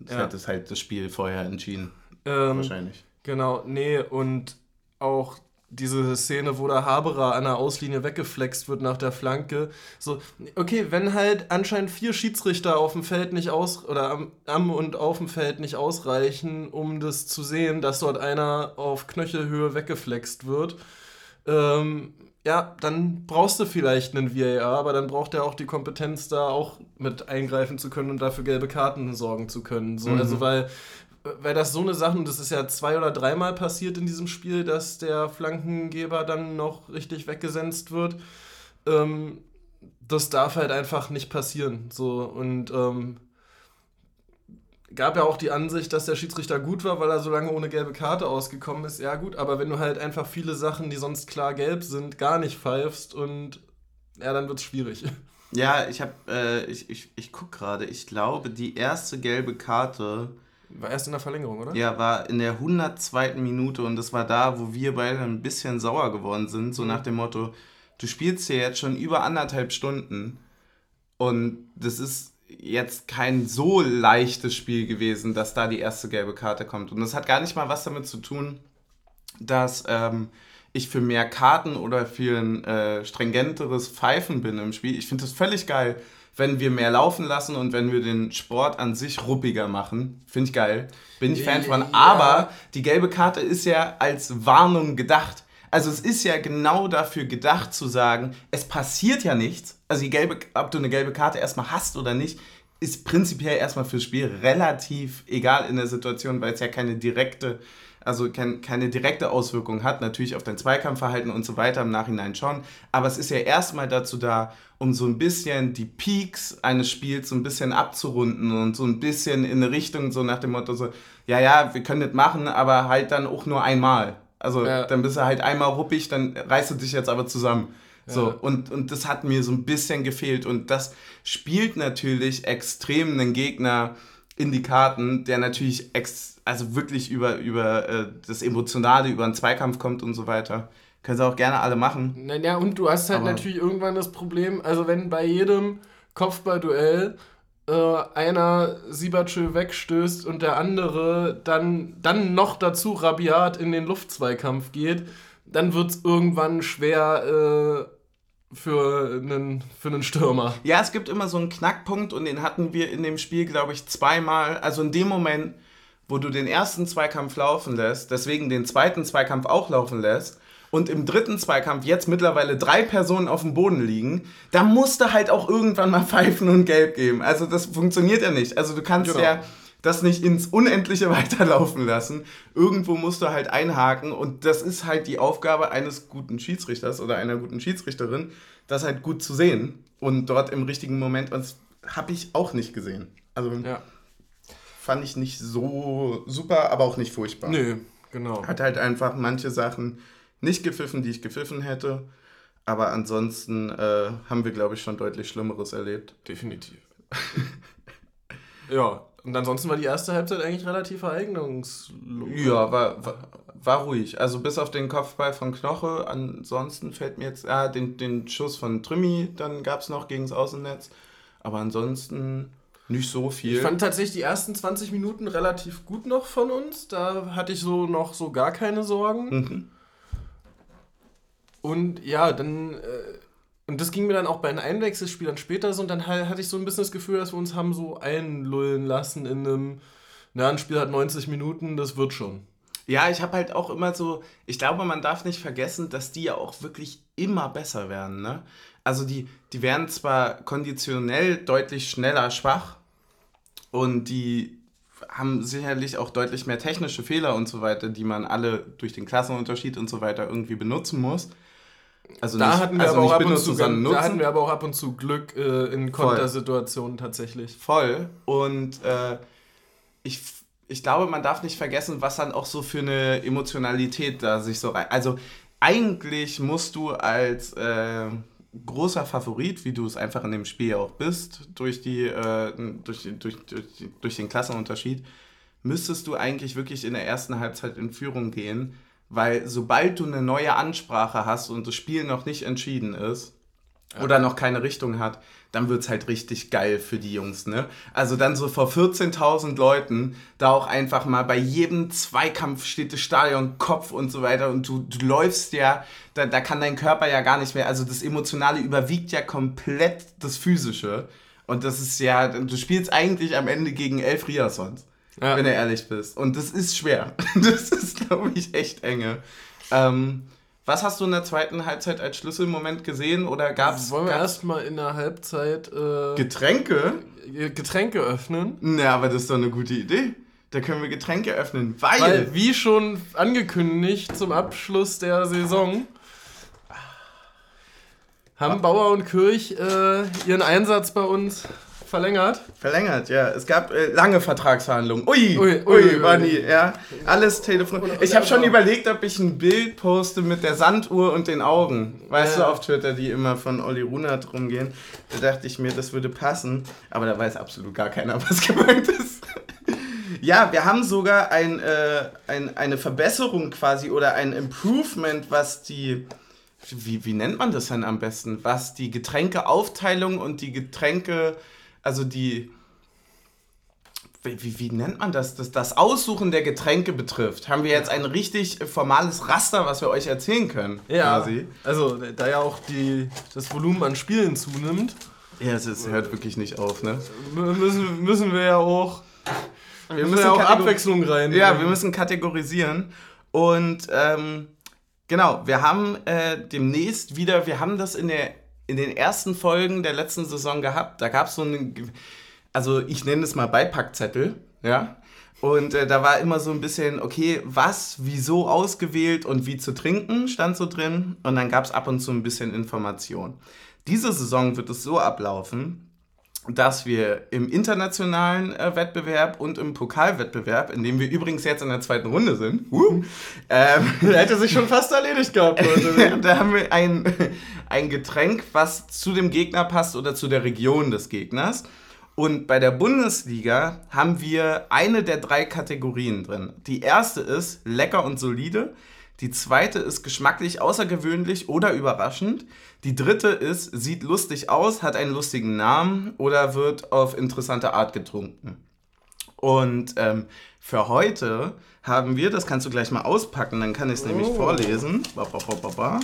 Das ja. hat es halt das Spiel vorher entschieden.
Ähm, Wahrscheinlich. Genau, nee, und auch diese Szene, wo der Haberer an der Auslinie weggeflext wird nach der Flanke. So, okay, wenn halt anscheinend vier Schiedsrichter auf dem Feld nicht aus oder am, am und auf dem Feld nicht ausreichen, um das zu sehen, dass dort einer auf Knöchelhöhe weggeflext wird, ähm, ja, dann brauchst du vielleicht einen VAR, aber dann braucht er auch die Kompetenz, da auch mit eingreifen zu können und dafür gelbe Karten sorgen zu können. So, mhm. Also, weil weil das so eine Sache, und das ist ja zwei oder dreimal passiert in diesem Spiel, dass der Flankengeber dann noch richtig weggesenzt wird. Ähm, das darf halt einfach nicht passieren. So, und ähm, gab ja auch die Ansicht, dass der Schiedsrichter gut war, weil er so lange ohne gelbe Karte ausgekommen ist. Ja, gut, aber wenn du halt einfach viele Sachen, die sonst klar gelb sind, gar nicht pfeifst und ja, dann wird es schwierig.
Ja, ich habe, äh, ich, ich, ich gucke gerade, ich glaube, die erste gelbe Karte
war erst in der Verlängerung, oder?
Ja, war in der 102. Minute und das war da, wo wir beide ein bisschen sauer geworden sind, so mhm. nach dem Motto, du spielst hier jetzt schon über anderthalb Stunden und das ist jetzt kein so leichtes Spiel gewesen, dass da die erste gelbe Karte kommt. Und das hat gar nicht mal was damit zu tun, dass ähm, ich für mehr Karten oder für ein äh, stringenteres Pfeifen bin im Spiel. Ich finde das völlig geil wenn wir mehr laufen lassen und wenn wir den Sport an sich ruppiger machen. Finde ich geil. Bin ich Fan von. Ja. Aber die gelbe Karte ist ja als Warnung gedacht. Also es ist ja genau dafür gedacht zu sagen, es passiert ja nichts. Also die gelbe, ob du eine gelbe Karte erstmal hast oder nicht, ist prinzipiell erstmal fürs Spiel relativ egal in der Situation, weil es ja keine direkte also kein, keine direkte Auswirkung hat, natürlich auf dein Zweikampfverhalten und so weiter im Nachhinein schon, aber es ist ja erstmal dazu da, um so ein bisschen die Peaks eines Spiels so ein bisschen abzurunden und so ein bisschen in eine Richtung so nach dem Motto so, ja, ja, wir können das machen, aber halt dann auch nur einmal. Also ja. dann bist du halt einmal ruppig, dann reißt du dich jetzt aber zusammen. So, ja. und, und das hat mir so ein bisschen gefehlt. Und das spielt natürlich extrem einen Gegner in die Karten, der natürlich ex also wirklich über, über äh, das Emotionale, über einen Zweikampf kommt und so weiter. Können sie auch gerne alle machen.
Naja, und du hast halt Aber natürlich irgendwann das Problem, also wenn bei jedem Kopfballduell äh, einer Siebertschö wegstößt und der andere dann, dann noch dazu rabiat in den Luftzweikampf geht, dann wird es irgendwann schwer äh, für, einen, für einen Stürmer.
Ja, es gibt immer so einen Knackpunkt und den hatten wir in dem Spiel, glaube ich, zweimal. Also in dem Moment, wo du den ersten Zweikampf laufen lässt, deswegen den zweiten Zweikampf auch laufen lässt und im dritten Zweikampf jetzt mittlerweile drei Personen auf dem Boden liegen, da musst du halt auch irgendwann mal pfeifen und gelb geben. Also das funktioniert ja nicht. Also du kannst genau. ja das nicht ins Unendliche weiterlaufen lassen. Irgendwo musst du halt einhaken und das ist halt die Aufgabe eines guten Schiedsrichters oder einer guten Schiedsrichterin, das halt gut zu sehen und dort im richtigen Moment, und das habe ich auch nicht gesehen. Also ja fand ich nicht so super, aber auch nicht furchtbar.
Nö, genau.
Hat halt einfach manche Sachen nicht gepfiffen, die ich gepfiffen hätte. Aber ansonsten äh, haben wir, glaube ich, schon deutlich Schlimmeres erlebt.
Definitiv. ja, und ansonsten war die erste Halbzeit eigentlich relativ ereignungslos.
Ja, war, war, war, ruhig. Also bis auf den Kopfball von Knoche. Ansonsten fällt mir jetzt, ah, den, den Schuss von Trümmi, dann gab es noch gegen das Außennetz. Aber ansonsten nicht so viel.
Ich fand tatsächlich die ersten 20 Minuten relativ gut noch von uns. Da hatte ich so noch so gar keine Sorgen. Mhm. Und ja, dann. Äh, und das ging mir dann auch bei den Einwechselspielern später so. Und dann hatte ich so ein bisschen das Gefühl, dass wir uns haben so einlullen lassen in einem. Na, ein Spiel hat 90 Minuten, das wird schon.
Ja, ich habe halt auch immer so, ich glaube, man darf nicht vergessen, dass die ja auch wirklich immer besser werden. Ne? Also die, die werden zwar konditionell deutlich schneller schwach, und die haben sicherlich auch deutlich mehr technische Fehler und so weiter, die man alle durch den Klassenunterschied und so weiter irgendwie benutzen muss.
Also da, nicht, hatten wir also aber auch ab und zu, da hatten wir aber auch ab und zu Glück äh, in Kontersituationen tatsächlich.
Voll. Und äh, ich, ich glaube, man darf nicht vergessen, was dann auch so für eine Emotionalität da sich so rein. Also eigentlich musst du als äh, großer Favorit, wie du es einfach in dem Spiel auch bist, durch, die, äh, durch, durch, durch, durch den Klassenunterschied, müsstest du eigentlich wirklich in der ersten Halbzeit in Führung gehen, weil sobald du eine neue Ansprache hast und das Spiel noch nicht entschieden ist, oder noch keine Richtung hat, dann wird es halt richtig geil für die Jungs, ne? Also dann so vor 14.000 Leuten, da auch einfach mal bei jedem Zweikampf steht das Stadion Kopf und so weiter und du, du läufst ja, da, da kann dein Körper ja gar nicht mehr, also das Emotionale überwiegt ja komplett das Physische und das ist ja, du spielst eigentlich am Ende gegen elf Riasons, ja. wenn du ehrlich bist und das ist schwer, das ist glaube ich echt enge. Ähm, was hast du in der zweiten Halbzeit als Schlüsselmoment gesehen oder gab es.
Wollen wir erstmal in der Halbzeit. Äh,
Getränke?
Getränke öffnen?
Na, aber das ist doch eine gute Idee. Da können wir Getränke öffnen, weil. Weil,
wie schon angekündigt, zum Abschluss der Saison haben Bauer und Kirch äh, ihren Einsatz bei uns Verlängert?
Verlängert, ja. Es gab äh, lange Vertragsverhandlungen. Ui, ui, ui, ui war nie, ja. Alles Telefon. Ich habe schon überlegt, ob ich ein Bild poste mit der Sanduhr und den Augen. Weißt ja. du, auf Twitter, die immer von Olli Runert rumgehen. Da dachte ich mir, das würde passen. Aber da weiß absolut gar keiner, was gemeint ist. ja, wir haben sogar ein, äh, ein, eine Verbesserung quasi oder ein Improvement, was die wie, wie nennt man das denn am besten? Was die Getränkeaufteilung und die Getränke also die, wie, wie nennt man das? das? Das Aussuchen der Getränke betrifft, haben wir jetzt ein richtig formales Raster, was wir euch erzählen können.
Ja, quasi. also da ja auch die, das Volumen an Spielen zunimmt.
Ja, es, es hört wirklich nicht auf, ne?
Müssen, müssen wir ja auch, wir müssen ja auch Abwechslung rein.
Ja, wir müssen kategorisieren. Und ähm, genau, wir haben äh, demnächst wieder, wir haben das in der in den ersten Folgen der letzten Saison gehabt. Da gab es so einen, also ich nenne es mal Beipackzettel, ja. Und äh, da war immer so ein bisschen, okay, was, wieso ausgewählt und wie zu trinken, stand so drin. Und dann gab es ab und zu ein bisschen Information. Diese Saison wird es so ablaufen, dass wir im internationalen äh, Wettbewerb und im Pokalwettbewerb, in dem wir übrigens jetzt in der zweiten Runde sind, uh,
ähm, hätte sich schon fast erledigt gehabt.
da haben wir ein, ein Getränk, was zu dem Gegner passt oder zu der Region des Gegners. Und bei der Bundesliga haben wir eine der drei Kategorien drin. Die erste ist lecker und solide. Die zweite ist geschmacklich außergewöhnlich oder überraschend. Die dritte ist, sieht lustig aus, hat einen lustigen Namen oder wird auf interessante Art getrunken. Und ähm, für heute haben wir, das kannst du gleich mal auspacken, dann kann ich es oh. nämlich vorlesen. Ba, ba, ba,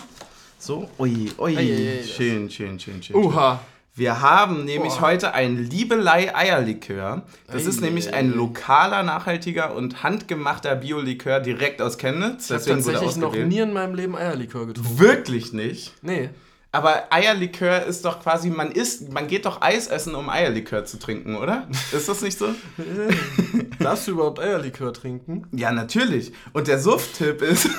so, ui, ui, hey, schön, schön, schön, schön.
Uha.
Wir haben nämlich Boah. heute ein Liebelei Eierlikör. Das ei, ist nämlich ein lokaler, nachhaltiger und handgemachter Biolikör direkt aus Chemnitz.
Ich habe tatsächlich noch nie in meinem Leben Eierlikör getrunken.
Wirklich nicht?
Nee.
Aber Eierlikör ist doch quasi, man isst, man geht doch Eis essen, um Eierlikör zu trinken, oder? Ist das nicht so?
Darfst du überhaupt Eierlikör trinken?
Ja, natürlich. Und der Suft-Tipp ist.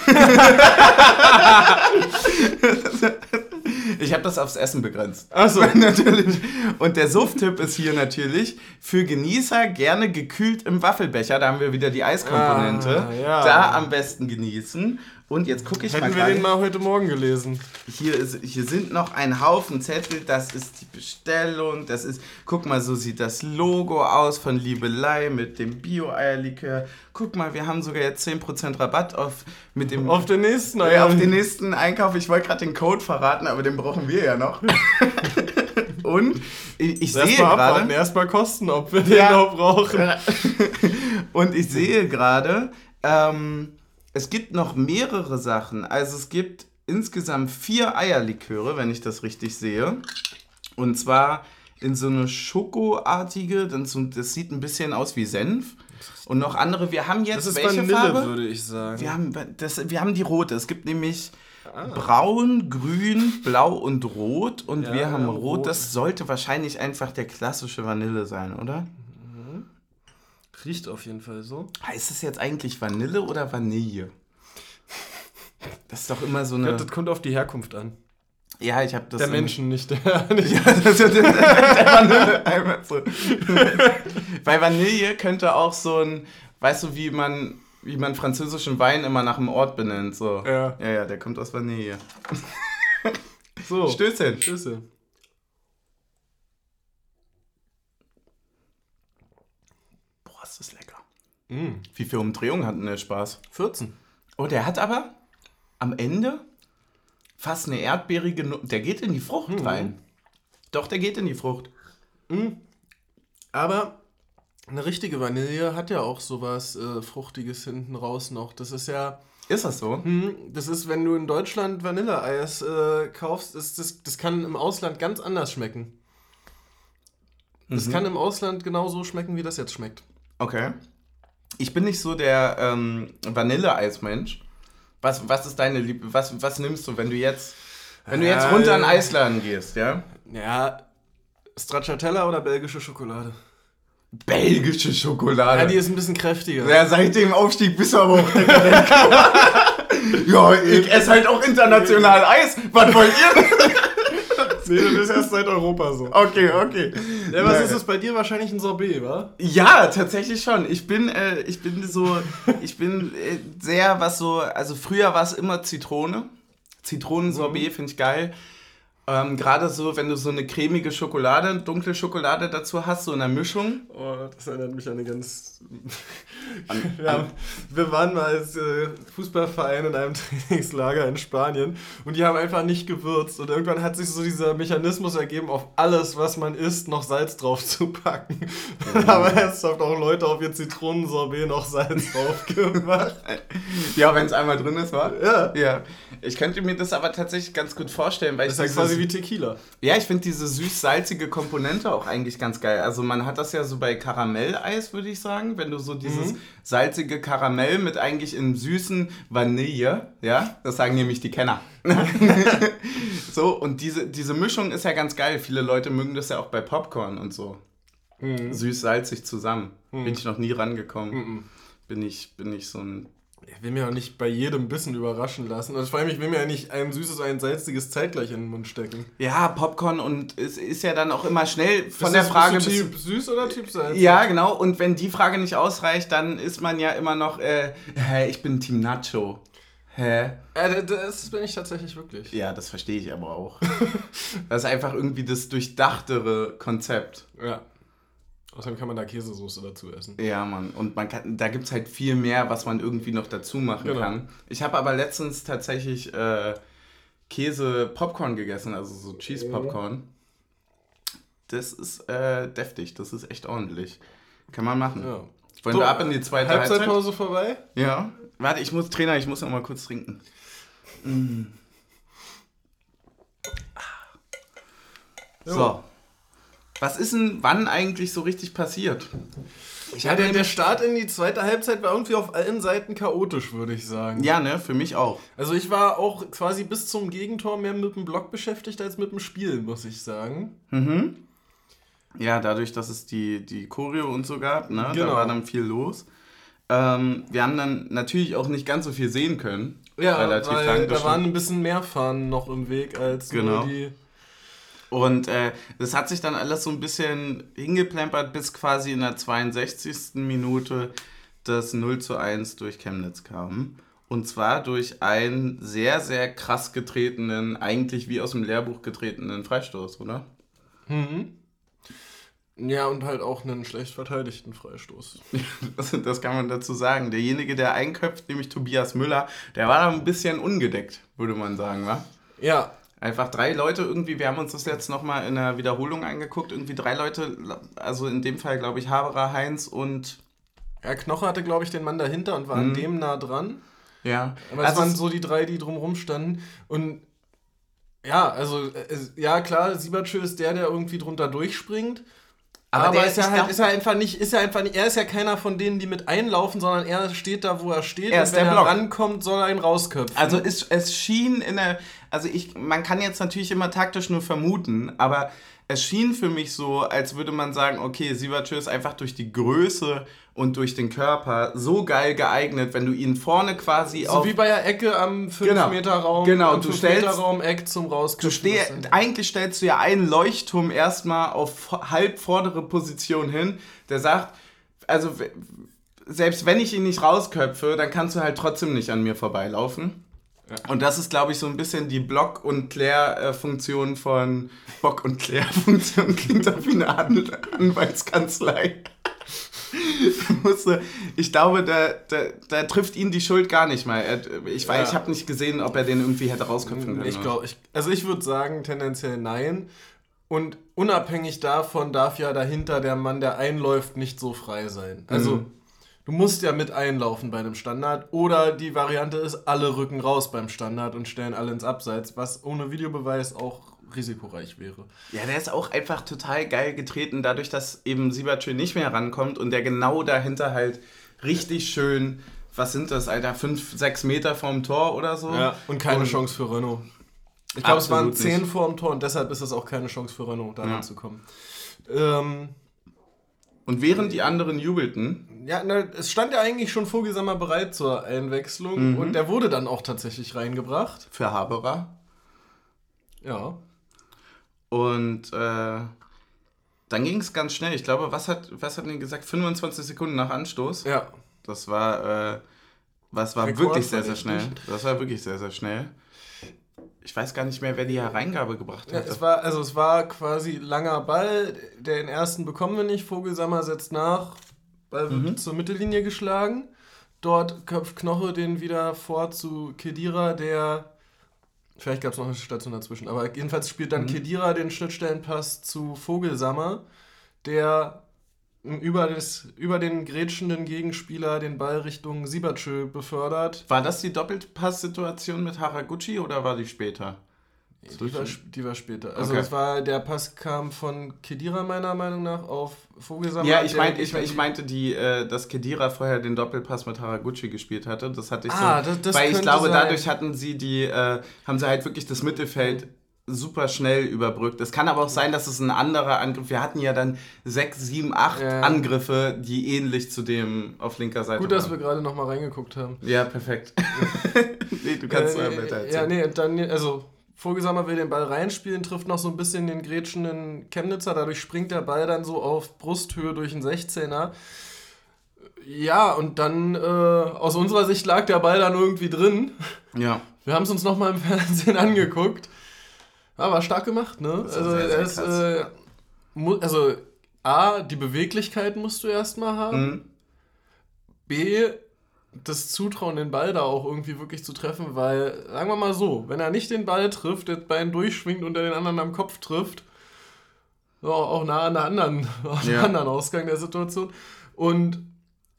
Ich habe das aufs Essen begrenzt.
Achso.
natürlich. Und der Suft-Tipp ist hier natürlich für Genießer gerne gekühlt im Waffelbecher. Da haben wir wieder die Eiskomponente. Ah, ja. Da am besten genießen. Und jetzt gucke ich
Hätten mal. Hätten wir den mal heute Morgen gelesen.
Hier, ist, hier sind noch ein Haufen Zettel. Das ist die Bestellung. Das ist, guck mal, so sieht das Logo aus von Liebelei mit dem Bio-Eierlikör. Guck mal, wir haben sogar jetzt 10% Rabatt auf, mit dem,
auf den nächsten
ja, auf den nächsten Einkauf. Ich wollte gerade den Code verraten, aber den brauchen wir ja noch. Und ich, ich sehe gerade.
Erstmal kosten, ob wir den noch brauchen.
Und ich sehe gerade, ähm, es gibt noch mehrere Sachen. Also es gibt insgesamt vier Eierliköre, wenn ich das richtig sehe. Und zwar in so eine Schokoartige, das sieht ein bisschen aus wie Senf. Und noch andere, wir haben jetzt
das ist
welche
Vanille,
Farbe?
würde ich sagen.
Wir haben, das, wir haben die rote. Es gibt nämlich ah. braun, grün, blau und rot. Und ja, wir haben ja, rot. rot. Das sollte wahrscheinlich einfach der klassische Vanille sein, oder?
Riecht auf jeden Fall so.
Heißt es jetzt eigentlich Vanille oder Vanille? Das ist doch immer so eine.
Ja, das kommt auf die Herkunft an.
Ja, ich habe das.
Der Menschen, nicht der. Nicht ja,
das ist der, der Vanille. Einmal so. Bei Vanille könnte auch so ein, weißt du, wie man, wie man französischen Wein immer nach einem Ort benennt. So.
Ja.
Ja, ja, der kommt aus Vanille.
So.
Stößchen.
Stößchen.
Das ist lecker.
Mm.
Wie viele Umdrehungen hatten der Spaß?
14.
Oh, der hat aber am Ende fast eine erdbeerige, Nu- der geht in die Frucht rein. Doch, der geht in die Frucht.
Aber eine richtige Vanille hat ja auch sowas äh, Fruchtiges hinten raus noch. Das ist ja,
Ist das so?
hm, das ist, wenn du in Deutschland Vanilleeis äh, kaufst, ist das, das kann im Ausland ganz anders schmecken. Das kann im Ausland genauso schmecken, wie das jetzt schmeckt.
Okay. Ich bin nicht so der ähm, Vanilleeismensch. Was, was ist deine Liebe? Was, was nimmst du, wenn du jetzt, wenn du jetzt
Äh,
runter in den Eisladen gehst, ja?
Ja, Stracciatella oder belgische Schokolade?
Belgische Schokolade.
Ja, die ist ein bisschen kräftiger.
Ja, seit dem Aufstieg bist du aber auch. Ja, ich esse halt auch international Eis. Was wollt ihr?
Nee, du bist erst seit Europa so.
Okay, okay.
Ja, was
Na,
ist es bei dir? Wahrscheinlich ein Sorbet, wa?
Ja, tatsächlich schon. Ich bin, äh, ich bin so, ich bin äh, sehr, was so, also früher war es immer Zitrone. Zitronensorbet finde ich geil. Ähm, Gerade so, wenn du so eine cremige Schokolade, dunkle Schokolade dazu hast, so in der Mischung.
Oh, das erinnert mich an eine ganz. wir, haben, wir waren mal als äh, Fußballverein in einem Trainingslager in Spanien und die haben einfach nicht gewürzt. Und irgendwann hat sich so dieser Mechanismus ergeben, auf alles, was man isst, noch Salz drauf zu packen. Dann haben ernsthaft auch Leute auf ihr Zitronensorbet noch Salz drauf gemacht.
Ja, wenn es einmal drin ist, war.
Ja.
Ja. Ich könnte mir das aber tatsächlich ganz gut vorstellen, weil
Das
ich
ist ja
dieses-
quasi wie Tequila.
Ja, ich finde diese süß-salzige Komponente auch eigentlich ganz geil. Also man hat das ja so bei Karamelleis, würde ich sagen, wenn du so dieses salzige Karamell mit eigentlich im süßen Vanille, ja, das sagen nämlich die Kenner. so, und diese, diese Mischung ist ja ganz geil. Viele Leute mögen das ja auch bei Popcorn und so. Süß-salzig zusammen. Bin ich noch nie rangekommen. Bin ich, bin ich so ein
Ich will mir auch nicht bei jedem Bissen überraschen lassen. Und vor allem, ich will mir ja nicht ein süßes ein salziges zeitgleich in den Mund stecken.
Ja, Popcorn und es ist ja dann auch immer schnell von
Bist
der Frage
bist Typ süß oder Typ Salz?
Ja, genau. Und wenn die Frage nicht ausreicht, dann ist man ja immer noch, äh, hä, ich bin Team Nacho. Hä?
Äh, das bin ich tatsächlich wirklich.
Ja, das verstehe ich aber auch. das ist einfach irgendwie das durchdachtere Konzept.
Ja. Außerdem kann man da Käsesoße dazu essen.
Ja, Mann. Und man kann, da gibt es halt viel mehr, was man irgendwie noch dazu machen
Genau.
kann. Ich habe aber letztens tatsächlich äh, Käse-Popcorn gegessen, also so Cheese-Popcorn. Das ist äh, deftig, das ist echt ordentlich. Kann man machen.
Ja.
Wollen
So,
wir ab in die zweite Halbzeit?
Halbzeitpause vorbei?
Ja. Warte, ich muss, Trainer, ich muss noch mal kurz trinken. Mm. So. Was ist denn wann eigentlich so richtig passiert? Ich
Ja, der, der Start in die zweite Halbzeit war irgendwie auf allen Seiten chaotisch, würde ich sagen.
Ja, ne, für mich auch.
Also ich war auch quasi bis zum Gegentor mehr mit dem Block beschäftigt als mit dem Spiel, muss ich sagen.
Ja, dadurch, dass es die, die Choreo und so gab, ne,
Genau.
da war dann viel los. Ähm, wir haben dann natürlich auch nicht ganz so viel sehen können.
Ja,
relativ
weil
lang
da waren ein bisschen mehr Fahnen noch im Weg als
Genau.
nur die...
Und äh, das hat sich dann alles so ein bisschen hingeplempert, bis quasi in der 62. Minute das 0 zu 1 durch Chemnitz kam. Und zwar durch einen sehr, sehr krass getretenen, eigentlich wie aus dem Lehrbuch getretenen Freistoß, oder?
Ja, und halt auch einen schlecht verteidigten Freistoß.
Das, das kann man dazu sagen. Derjenige, der einköpft, nämlich Tobias Müller, der war da ein bisschen ungedeckt, würde man sagen, wa?
Ja,
Einfach drei Leute irgendwie, wir haben uns das jetzt nochmal in der Wiederholung angeguckt, irgendwie drei Leute, also in dem Fall glaube ich Haberer, Heinz und
Herr Knoche hatte, glaube ich, den Mann dahinter und war an dem nah dran.
ja.
Aber das
also
waren
es-
so die drei, die drumrum standen. Und ja, also, äh, ja klar, Siebertschö ist der, der irgendwie drunter durchspringt.
Aber
Aber,
der
ist ja
ist
halt, ist ja einfach nicht, ist ja einfach nicht, er ist ja keiner von denen, die mit einlaufen, sondern er steht da, wo er steht.
Er
und
ist
wenn
der
er
Block.
rankommt, soll er ihn rausköpfen.
Also es, es schien in der, also ich, man kann jetzt natürlich immer taktisch nur vermuten, aber es schien für mich so, als würde man sagen, okay, Sivacö ist einfach durch die Größe und durch den Körper so geil geeignet, wenn du ihn vorne quasi
so
auf...
wie bei der Ecke am 5-Meter-Raum.
Genau,
am
du
5-Meter-Raum Eck zum sind-
eigentlich stellst du ja einen Leuchtturm erstmal auf halb vordere Position hin, der sagt, also selbst wenn ich ihn nicht rausköpfe, dann kannst du halt trotzdem nicht an mir vorbeilaufen. Und das ist, glaube ich, so ein bisschen die Block- und Klär-Funktion von Bock- und Klär-Funktion. Klingt auch wie eine An Anwaltskanzlei. musste, ich glaube, da, da, da trifft ihn die Schuld gar nicht mal. Ich ja. ich habe nicht gesehen, ob er den irgendwie hätte rausköpfen können.
Ich glaube, also ich würde sagen, tendenziell nein. Und unabhängig davon darf ja dahinter der Mann, der einläuft, nicht so frei sein. Also mhm. du musst ja mit einlaufen bei einem Standard. Oder die Variante ist, alle rücken raus beim Standard und stellen alle ins Abseits, was ohne Videobeweis auch risikoreich wäre.
Ja, der ist auch einfach total geil getreten, dadurch, dass eben Siebertschön nicht mehr rankommt und der genau dahinter halt richtig schön, was sind das, Alter, 5, 6 Meter vorm Tor oder so.
Ja, und keine und Chance für Renault. Ich glaube, es waren 10 vorm Tor und deshalb ist es auch keine Chance für Renault, da ja. ranzukommen. Ähm,
und während die anderen jubelten.
Ja, na, es stand ja eigentlich schon Vogelsammer bereit zur Einwechslung mhm. und der wurde dann auch tatsächlich reingebracht.
Für Haberer.
Ja.
Und äh, dann ging es ganz schnell. Ich glaube, was hat, was hat denn gesagt? 25 Sekunden nach Anstoß.
Ja.
Das war, äh, was war Rekord wirklich sehr, sehr schnell. Das war wirklich sehr, sehr schnell. Ich weiß gar nicht mehr, wer die Hereingabe gebracht hat.
Ja, es war, also es war quasi langer Ball. Den ersten bekommen wir nicht. Vogelsammer setzt nach. Ball wird mhm. zur Mittellinie geschlagen. Dort köpft Knoche den wieder vor zu Kedira, der Vielleicht gab es noch eine Station dazwischen. Aber jedenfalls spielt dann mhm. Kedira den Schnittstellenpass zu Vogelsammer, der über, das, über den grätschenden Gegenspieler den Ball Richtung Siebertschö befördert.
War das die Doppelpass-Situation mit Haraguchi oder war die später?
Die war, die war, später. Also okay. es war, der Pass kam von Kedira meiner Meinung nach auf Vogelsammer.
Ja, ich, mein, ich, ich meinte, die, äh, dass Kedira vorher den Doppelpass mit Haraguchi gespielt hatte. Das hatte ich ah, so. Das, das weil ich glaube, sein. dadurch hatten sie die, äh, haben sie halt wirklich das Mittelfeld super schnell überbrückt. Es kann aber auch sein, dass es ein anderer Angriff. Wir hatten ja dann sechs, sieben, acht ja. Angriffe, die ähnlich zu dem auf linker Seite
Gut, waren. dass wir gerade nochmal reingeguckt haben.
Ja, perfekt. nee, du kannst
äh, äh, Ja, nee, dann, also Vogelsammer will den Ball reinspielen, trifft noch so ein bisschen den grätschenden Chemnitzer. Dadurch springt der Ball dann so auf Brusthöhe durch den 16er. Ja, und dann äh, aus unserer Sicht lag der Ball dann irgendwie drin.
Ja.
Wir haben es uns nochmal im Fernsehen angeguckt. Ja, war stark gemacht, ne? Also, sehr, sehr äh, also, A, die Beweglichkeit musst du erstmal haben. Mhm. B, das Zutrauen, den Ball da auch irgendwie wirklich zu treffen, weil, sagen wir mal so, wenn er nicht den Ball trifft, das Bein durchschwingt und er den anderen am Kopf trifft, auch nah an der anderen, an ja. anderen Ausgang der Situation. Und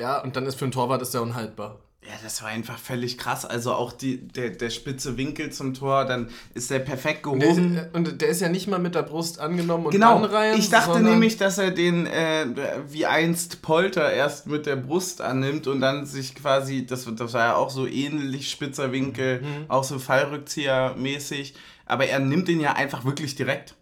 ja, und dann ist für einen Torwart ist der unhaltbar.
Ja, das war einfach völlig krass. Also auch die, der, der spitze Winkel zum Tor, dann ist der perfekt gehoben.
Und der, ist, und der ist ja nicht mal mit der Brust angenommen und
genau. anreihen. Ich dachte nämlich, dass er den äh, wie einst Polter erst mit der Brust annimmt und dann sich quasi, das, das war ja auch so ähnlich spitzer Winkel, mhm. auch so Fallrückzieher-mäßig. Aber er nimmt den ja einfach wirklich direkt.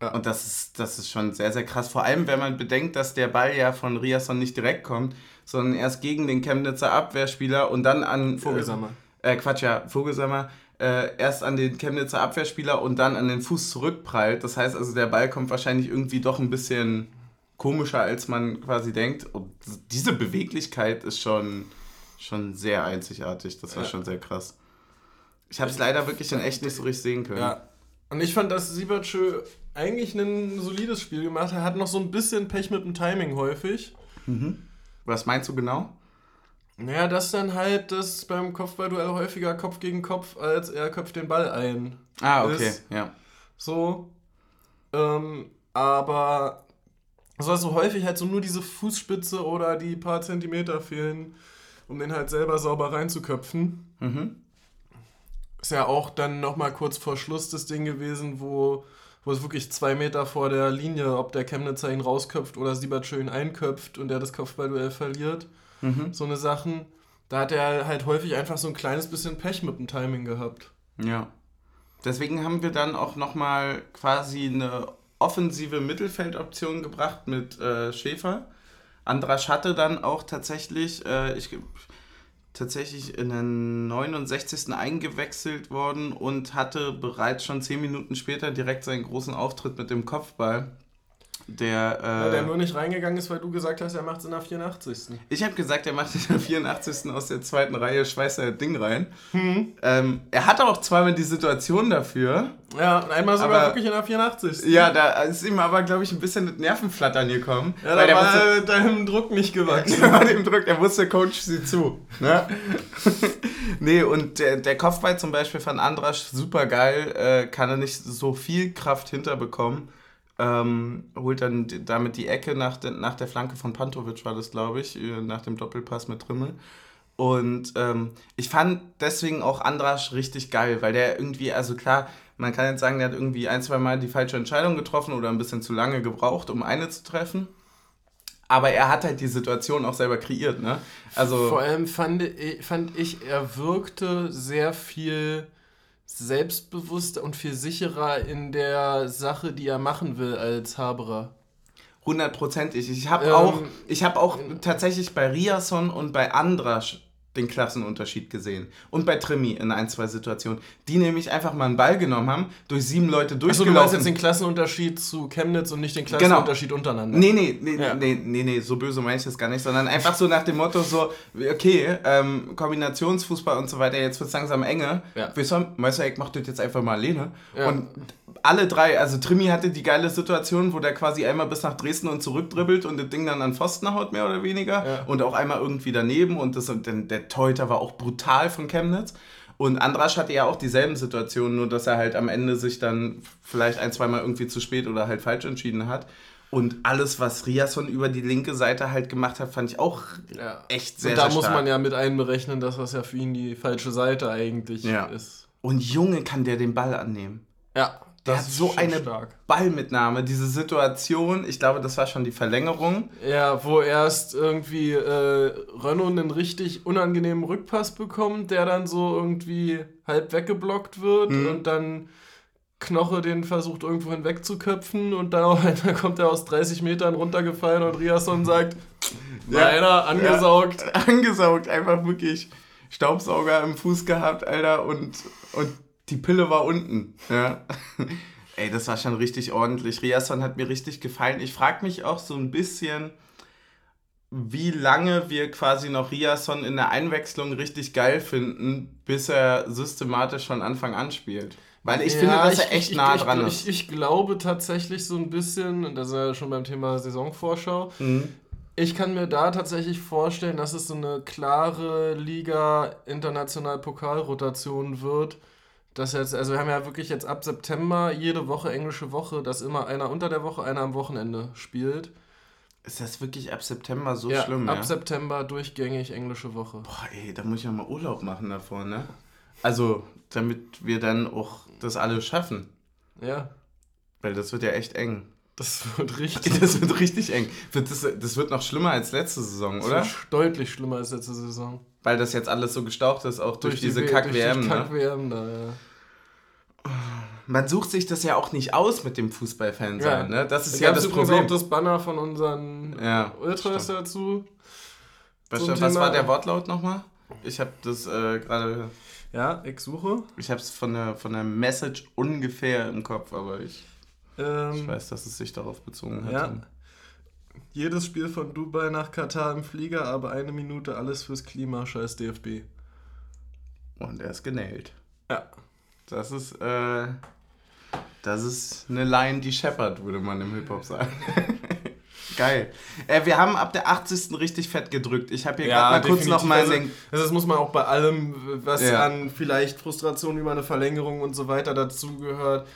Ja. Und das ist, das ist schon sehr, sehr krass. Vor allem, wenn man bedenkt, dass der Ball ja von Riasson nicht direkt kommt, sondern erst gegen den Chemnitzer Abwehrspieler und dann an.
Vogelsammer.
Äh, Quatsch, ja, Vogelsammer. Äh, erst an den Chemnitzer Abwehrspieler und dann an den Fuß zurückprallt. Das heißt also, der Ball kommt wahrscheinlich irgendwie doch ein bisschen komischer, als man quasi denkt. Und diese Beweglichkeit ist schon, schon sehr einzigartig. Das war ja. schon sehr krass. Ich habe es leider wirklich in echt nicht so richtig sehen können.
Ja. Und ich fand, dass Siebertschö eigentlich ein solides Spiel gemacht hat. Er hat noch so ein bisschen Pech mit dem Timing häufig.
Mhm. Was meinst du genau?
Naja, dass dann halt das beim Kopfballduell häufiger Kopf gegen Kopf, als er köpft den Ball ein.
Ah, okay, ist. ja.
So. Ähm, aber so also häufig halt so nur diese Fußspitze oder die paar Zentimeter fehlen, um den halt selber sauber reinzuköpfen. Mhm. Ist ja auch dann nochmal kurz vor Schluss das Ding gewesen, wo wo es wirklich zwei Meter vor der Linie, ob der Chemnitzer ihn rausköpft oder Siebert schön einköpft und der das Kopfballduell verliert. Mhm. So eine Sachen. Da hat er halt häufig einfach so ein kleines bisschen Pech mit dem Timing gehabt.
Ja. Deswegen haben wir dann auch nochmal quasi eine offensive Mittelfeldoption gebracht mit äh, Schäfer. Andras hatte dann auch tatsächlich, äh, ich tatsächlich in den 69. eingewechselt worden und hatte bereits schon zehn Minuten später direkt seinen großen Auftritt mit dem Kopfball. Der, äh,
ja, der nur nicht reingegangen ist, weil du gesagt hast, er macht es in der 84.
Ich habe gesagt, er macht in der 84. aus der zweiten Reihe schweißt er das Ding rein. Mhm. Ähm, er hatte auch zweimal die Situation dafür.
Ja, und einmal sogar aber, wirklich in der 84.
Ja, da ist ihm aber, glaube ich, ein bisschen das Nervenflattern gekommen.
Ja, weil da war wusste, deinem Druck nicht gewachsen.
Ja, dem Druck, er wusste, Coach sie zu. Ne? nee, und der, der Kopfball zum Beispiel von Andrasch, super geil, äh, kann er nicht so viel Kraft hinterbekommen ähm, holt dann damit die Ecke nach, de, nach der Flanke von Pantovic, war das, glaube ich, äh, nach dem Doppelpass mit Trimmel. Und ähm, ich fand deswegen auch Andrasch richtig geil, weil der irgendwie, also klar, man kann jetzt sagen, der hat irgendwie ein, zwei Mal die falsche Entscheidung getroffen oder ein bisschen zu lange gebraucht, um eine zu treffen. Aber er hat halt die Situation auch selber kreiert, ne?
Also Vor allem fand fand ich er wirkte sehr viel selbstbewusster und viel sicherer in der Sache, die er machen will als Haberer.
Hundertprozentig. Ich habe ähm, auch, hab auch tatsächlich bei Riason und bei Andrasch den Klassenunterschied gesehen. Und bei Trimi in ein, zwei Situationen. Die nämlich einfach mal einen Ball genommen haben, durch sieben Leute durchgelaufen. Achso, du meinst
jetzt den Klassenunterschied zu Chemnitz und nicht den genau. Klassenunterschied genau. untereinander?
Nee, nee, nee, ja. nee, nee, nee, so böse meine ich das gar nicht, sondern einfach so nach dem Motto so, okay, ähm, Kombinationsfußball und so weiter, jetzt wird es langsam enge. Ja. Meister Eck macht das jetzt einfach mal alleine. Ja. Und alle drei, also Trimi hatte die geile Situation, wo der quasi einmal bis nach Dresden und zurück dribbelt und das Ding dann an Pfosten haut, mehr oder weniger. Ja. Und auch einmal irgendwie daneben und das, und der Teuter war auch brutal von Chemnitz. Und Andrasch hatte ja auch dieselben Situationen, nur dass er halt am Ende sich dann vielleicht ein, zweimal irgendwie zu spät oder halt falsch entschieden hat. Und alles, was Riasson über die linke Seite halt gemacht hat, fand ich auch ja. echt sehr,
Und da sehr muss man ja mit einberechnen, dass das ja für ihn die falsche Seite eigentlich ja. ist.
Und Junge kann der den Ball annehmen.
Ja.
Der hat so eine stark. Ballmitnahme, diese Situation, ich glaube, das war schon die Verlängerung.
Ja, wo erst irgendwie äh, Renault einen richtig unangenehmen Rückpass bekommt, der dann so irgendwie halb weggeblockt wird mhm. und dann Knoche den versucht irgendwo hinwegzuköpfen und dann auf einmal kommt er aus 30 Metern runtergefallen und Riasson sagt, ja, einer angesaugt.
Ja, angesaugt, einfach wirklich Staubsauger im Fuß gehabt, Alter, und, und die Pille war unten. Ja. Ey, das war schon richtig ordentlich. Riasson hat mir richtig gefallen. Ich frage mich auch so ein bisschen, wie lange wir quasi noch Riasson in der Einwechslung richtig geil finden, bis er systematisch von Anfang an spielt. Weil ich ja, finde, dass er echt ich, nah
ich,
dran
ich, ist. Ich, glaube tatsächlich so ein bisschen, und das ist ja schon beim Thema Saisonvorschau, mhm. ich kann mir da tatsächlich vorstellen, dass es so eine klare Liga international Pokalrotation wird dass jetzt, also wir haben ja wirklich jetzt ab September jede Woche englische Woche, dass immer einer unter der Woche, einer am Wochenende spielt.
Ist das wirklich ab September so ja, schlimm?
Ab ja? September durchgängig englische Woche.
Boah, ey, da muss ich ja mal Urlaub machen davor, ne? Also, damit wir dann auch das alles schaffen.
Ja.
Weil das wird ja echt eng.
Das wird richtig.
Das wird richtig eng. Das, das wird noch schlimmer als letzte Saison, oder? Das wird
deutlich schlimmer als letzte Saison.
Weil das jetzt alles so gestaucht ist, auch durch, durch diese Kack-WM.
Ne? Kack-WM da, ja.
Man sucht sich das ja auch nicht aus mit dem Fußballfan sein, ja. ne? Das ist da ja das Problem.
auch das Banner von unseren ja, Ultras stimmt. dazu.
Was, was war der Wortlaut nochmal? Ich habe das äh, gerade.
Ja, ich suche.
Ich habe es von der, von der Message ungefähr im Kopf, aber ich, ähm, ich weiß, dass es sich darauf bezogen hat. Ja.
Jedes Spiel von Dubai nach Katar im Flieger, aber eine Minute alles fürs Klima, scheiß DFB.
Und er ist genäht.
Ja.
Das ist, äh, das ist eine Line, die scheppert, würde man im Hip-Hop sagen. Geil. Äh, wir haben ab der 80. richtig fett gedrückt. Ich habe hier ja, gerade mal kurz noch mal... Also,
das muss man auch bei allem, was ja. an vielleicht Frustration über eine Verlängerung und so weiter dazugehört,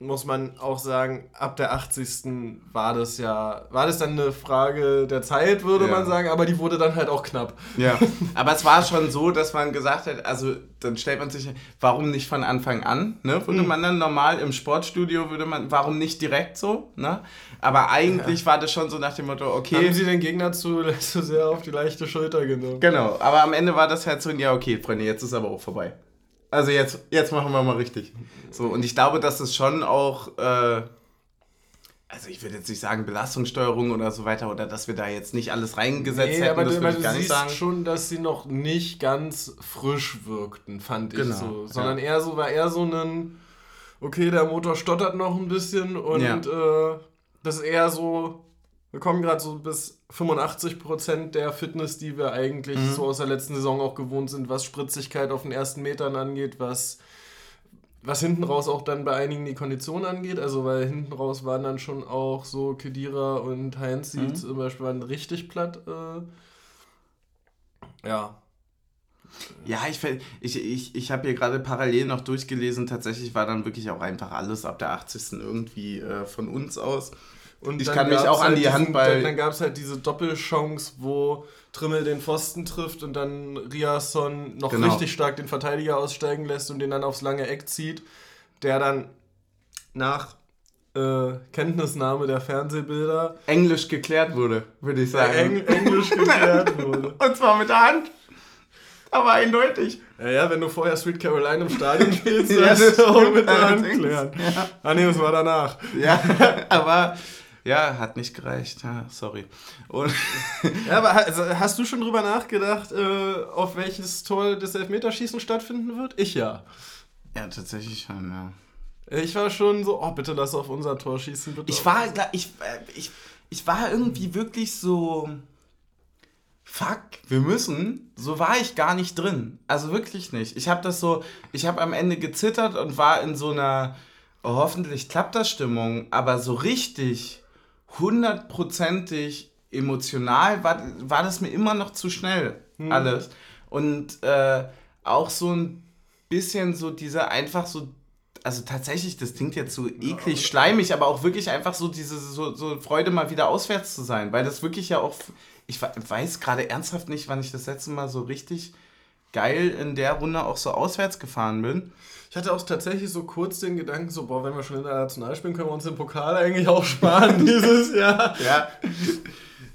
muss man auch sagen, ab der 80. war das ja, war das dann eine Frage der Zeit, würde ja. man sagen, aber die wurde dann halt auch knapp.
Ja, aber es war schon so, dass man gesagt hat, also dann stellt man sich, warum nicht von Anfang an, ne? Würde mhm. man dann normal im Sportstudio, würde man, warum nicht direkt so, ne? Aber eigentlich ja. war das schon so nach dem Motto, okay.
Haben sie den Gegner zu, zu sehr auf die leichte Schulter genommen.
Genau, aber am Ende war das halt so, ja okay, Freunde, jetzt ist aber auch vorbei. Also jetzt, jetzt machen wir mal richtig. So, und ich glaube, dass es schon auch, äh, also ich würde jetzt nicht sagen Belastungssteuerung oder so weiter, oder dass wir da jetzt nicht alles reingesetzt nee, hätten, aber das
du, würde ich gar nicht sagen. schon, dass sie noch nicht ganz frisch wirkten, fand genau, ich so. Sondern ja. eher so, war eher so ein, okay, der Motor stottert noch ein bisschen und ja. äh, das ist eher so, wir kommen gerade so bis 85% der Fitness, die wir eigentlich mhm. so aus der letzten Saison auch gewohnt sind, was Spritzigkeit auf den ersten Metern angeht, was, was hinten raus auch dann bei einigen die Kondition angeht. Also, weil hinten raus waren dann schon auch so Kedira und Heinz, die mhm. zum Beispiel waren richtig platt. Äh, ja.
Ja, ich, ich, ich, ich habe hier gerade parallel noch durchgelesen. Tatsächlich war dann wirklich auch einfach alles ab der 80. irgendwie äh, von uns aus. Und ich kann mich auch an
halt die Handball. Dann, dann gab es halt diese Doppelchance, wo Trimmel den Pfosten trifft und dann Riasson noch genau. richtig stark den Verteidiger aussteigen lässt und den dann aufs lange Eck zieht, der dann nach äh, Kenntnisnahme der Fernsehbilder
Englisch geklärt wurde, würde ich sagen. Eng Englisch geklärt wurde. und zwar mit der Hand. Aber eindeutig.
Ja, ja, wenn du vorher Sweet Caroline im Stadion spielst, ja, das du auch mit der Hand klären. Ja. Ah nee, das war danach.
Ja, aber ja, hat nicht gereicht. Ja, sorry. Und
ja, aber also, hast du schon drüber nachgedacht, äh, auf welches Tor das Elfmeterschießen stattfinden wird? Ich ja.
Ja, tatsächlich schon, ja.
Ich war schon so, oh, bitte lass auf unser Tor schießen, bitte.
Ich war, ich, äh, ich, ich war irgendwie wirklich so, fuck, wir müssen. So war ich gar nicht drin. Also wirklich nicht. Ich habe das so, ich habe am Ende gezittert und war in so einer, oh, hoffentlich klappt das Stimmung, aber so richtig hundertprozentig emotional war, war das mir immer noch zu schnell, hm. alles. Und äh, auch so ein bisschen so dieser einfach so, also tatsächlich, das klingt jetzt so eklig, schleimig, aber auch wirklich einfach so diese so, so Freude mal wieder auswärts zu sein, weil das wirklich ja auch, ich weiß gerade ernsthaft nicht, wann ich das letzte Mal so richtig geil in der Runde auch so auswärts gefahren bin.
Ich hatte auch tatsächlich so kurz den Gedanken, so, boah, wenn wir schon international spielen, können wir uns den Pokal eigentlich auch sparen dieses Jahr.
Ja.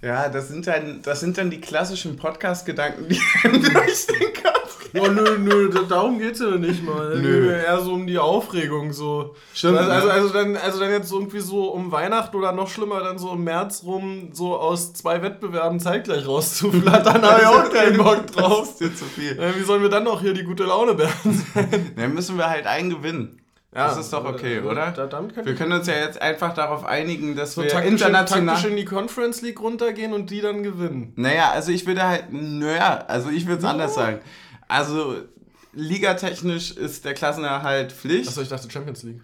Ja, das sind dann, das sind dann die klassischen Podcast-Gedanken, die durch den Kopf
Oh, nö, nö, darum geht es ja nicht mal. Nö. Eher so um die Aufregung. So. Stimmt. Also, also, also, dann, also dann jetzt irgendwie so um Weihnachten oder noch schlimmer, dann so im März rum, so aus zwei Wettbewerben zeitgleich rauszuflattern, habe ich auch keinen Bock drauf. Das ist dir zu viel. wie sollen wir dann noch hier die gute Laune werden?
Dann müssen wir halt einen gewinnen. Ja, das ist doch okay, äh, oder? Da, wir können uns ja jetzt einfach darauf einigen, dass so wir
taktisch, international taktisch in die Conference League runtergehen und die dann gewinnen.
Naja, also ich würde halt, naja, also ich würde es anders sagen. Also, ligatechnisch ist der Klassenerhalt Pflicht.
Achso, ich dachte Champions League.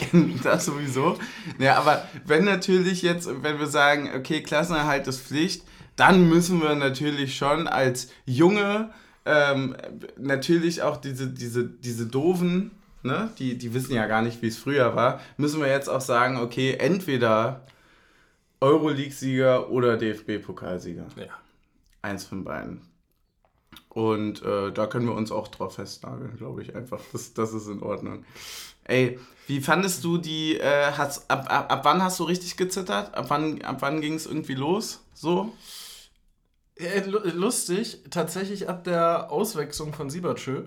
das sowieso. Ja, aber wenn natürlich jetzt, wenn wir sagen, okay, Klassenerhalt ist Pflicht, dann müssen wir natürlich schon als Junge ähm, natürlich auch diese, diese, diese doofen, ne, die, die wissen ja gar nicht, wie es früher war, müssen wir jetzt auch sagen, okay, entweder Euroleague-Sieger oder DFB-Pokalsieger. Ja. Eins von beiden. Und äh, da können wir uns auch drauf festnageln, glaube ich einfach. Das, das ist in Ordnung. Ey, wie fandest du die, äh, hast, ab, ab, ab wann hast du richtig gezittert? Ab wann, ab wann ging es irgendwie los? So?
Ja, lustig, tatsächlich ab der Auswechslung von Siebertschö.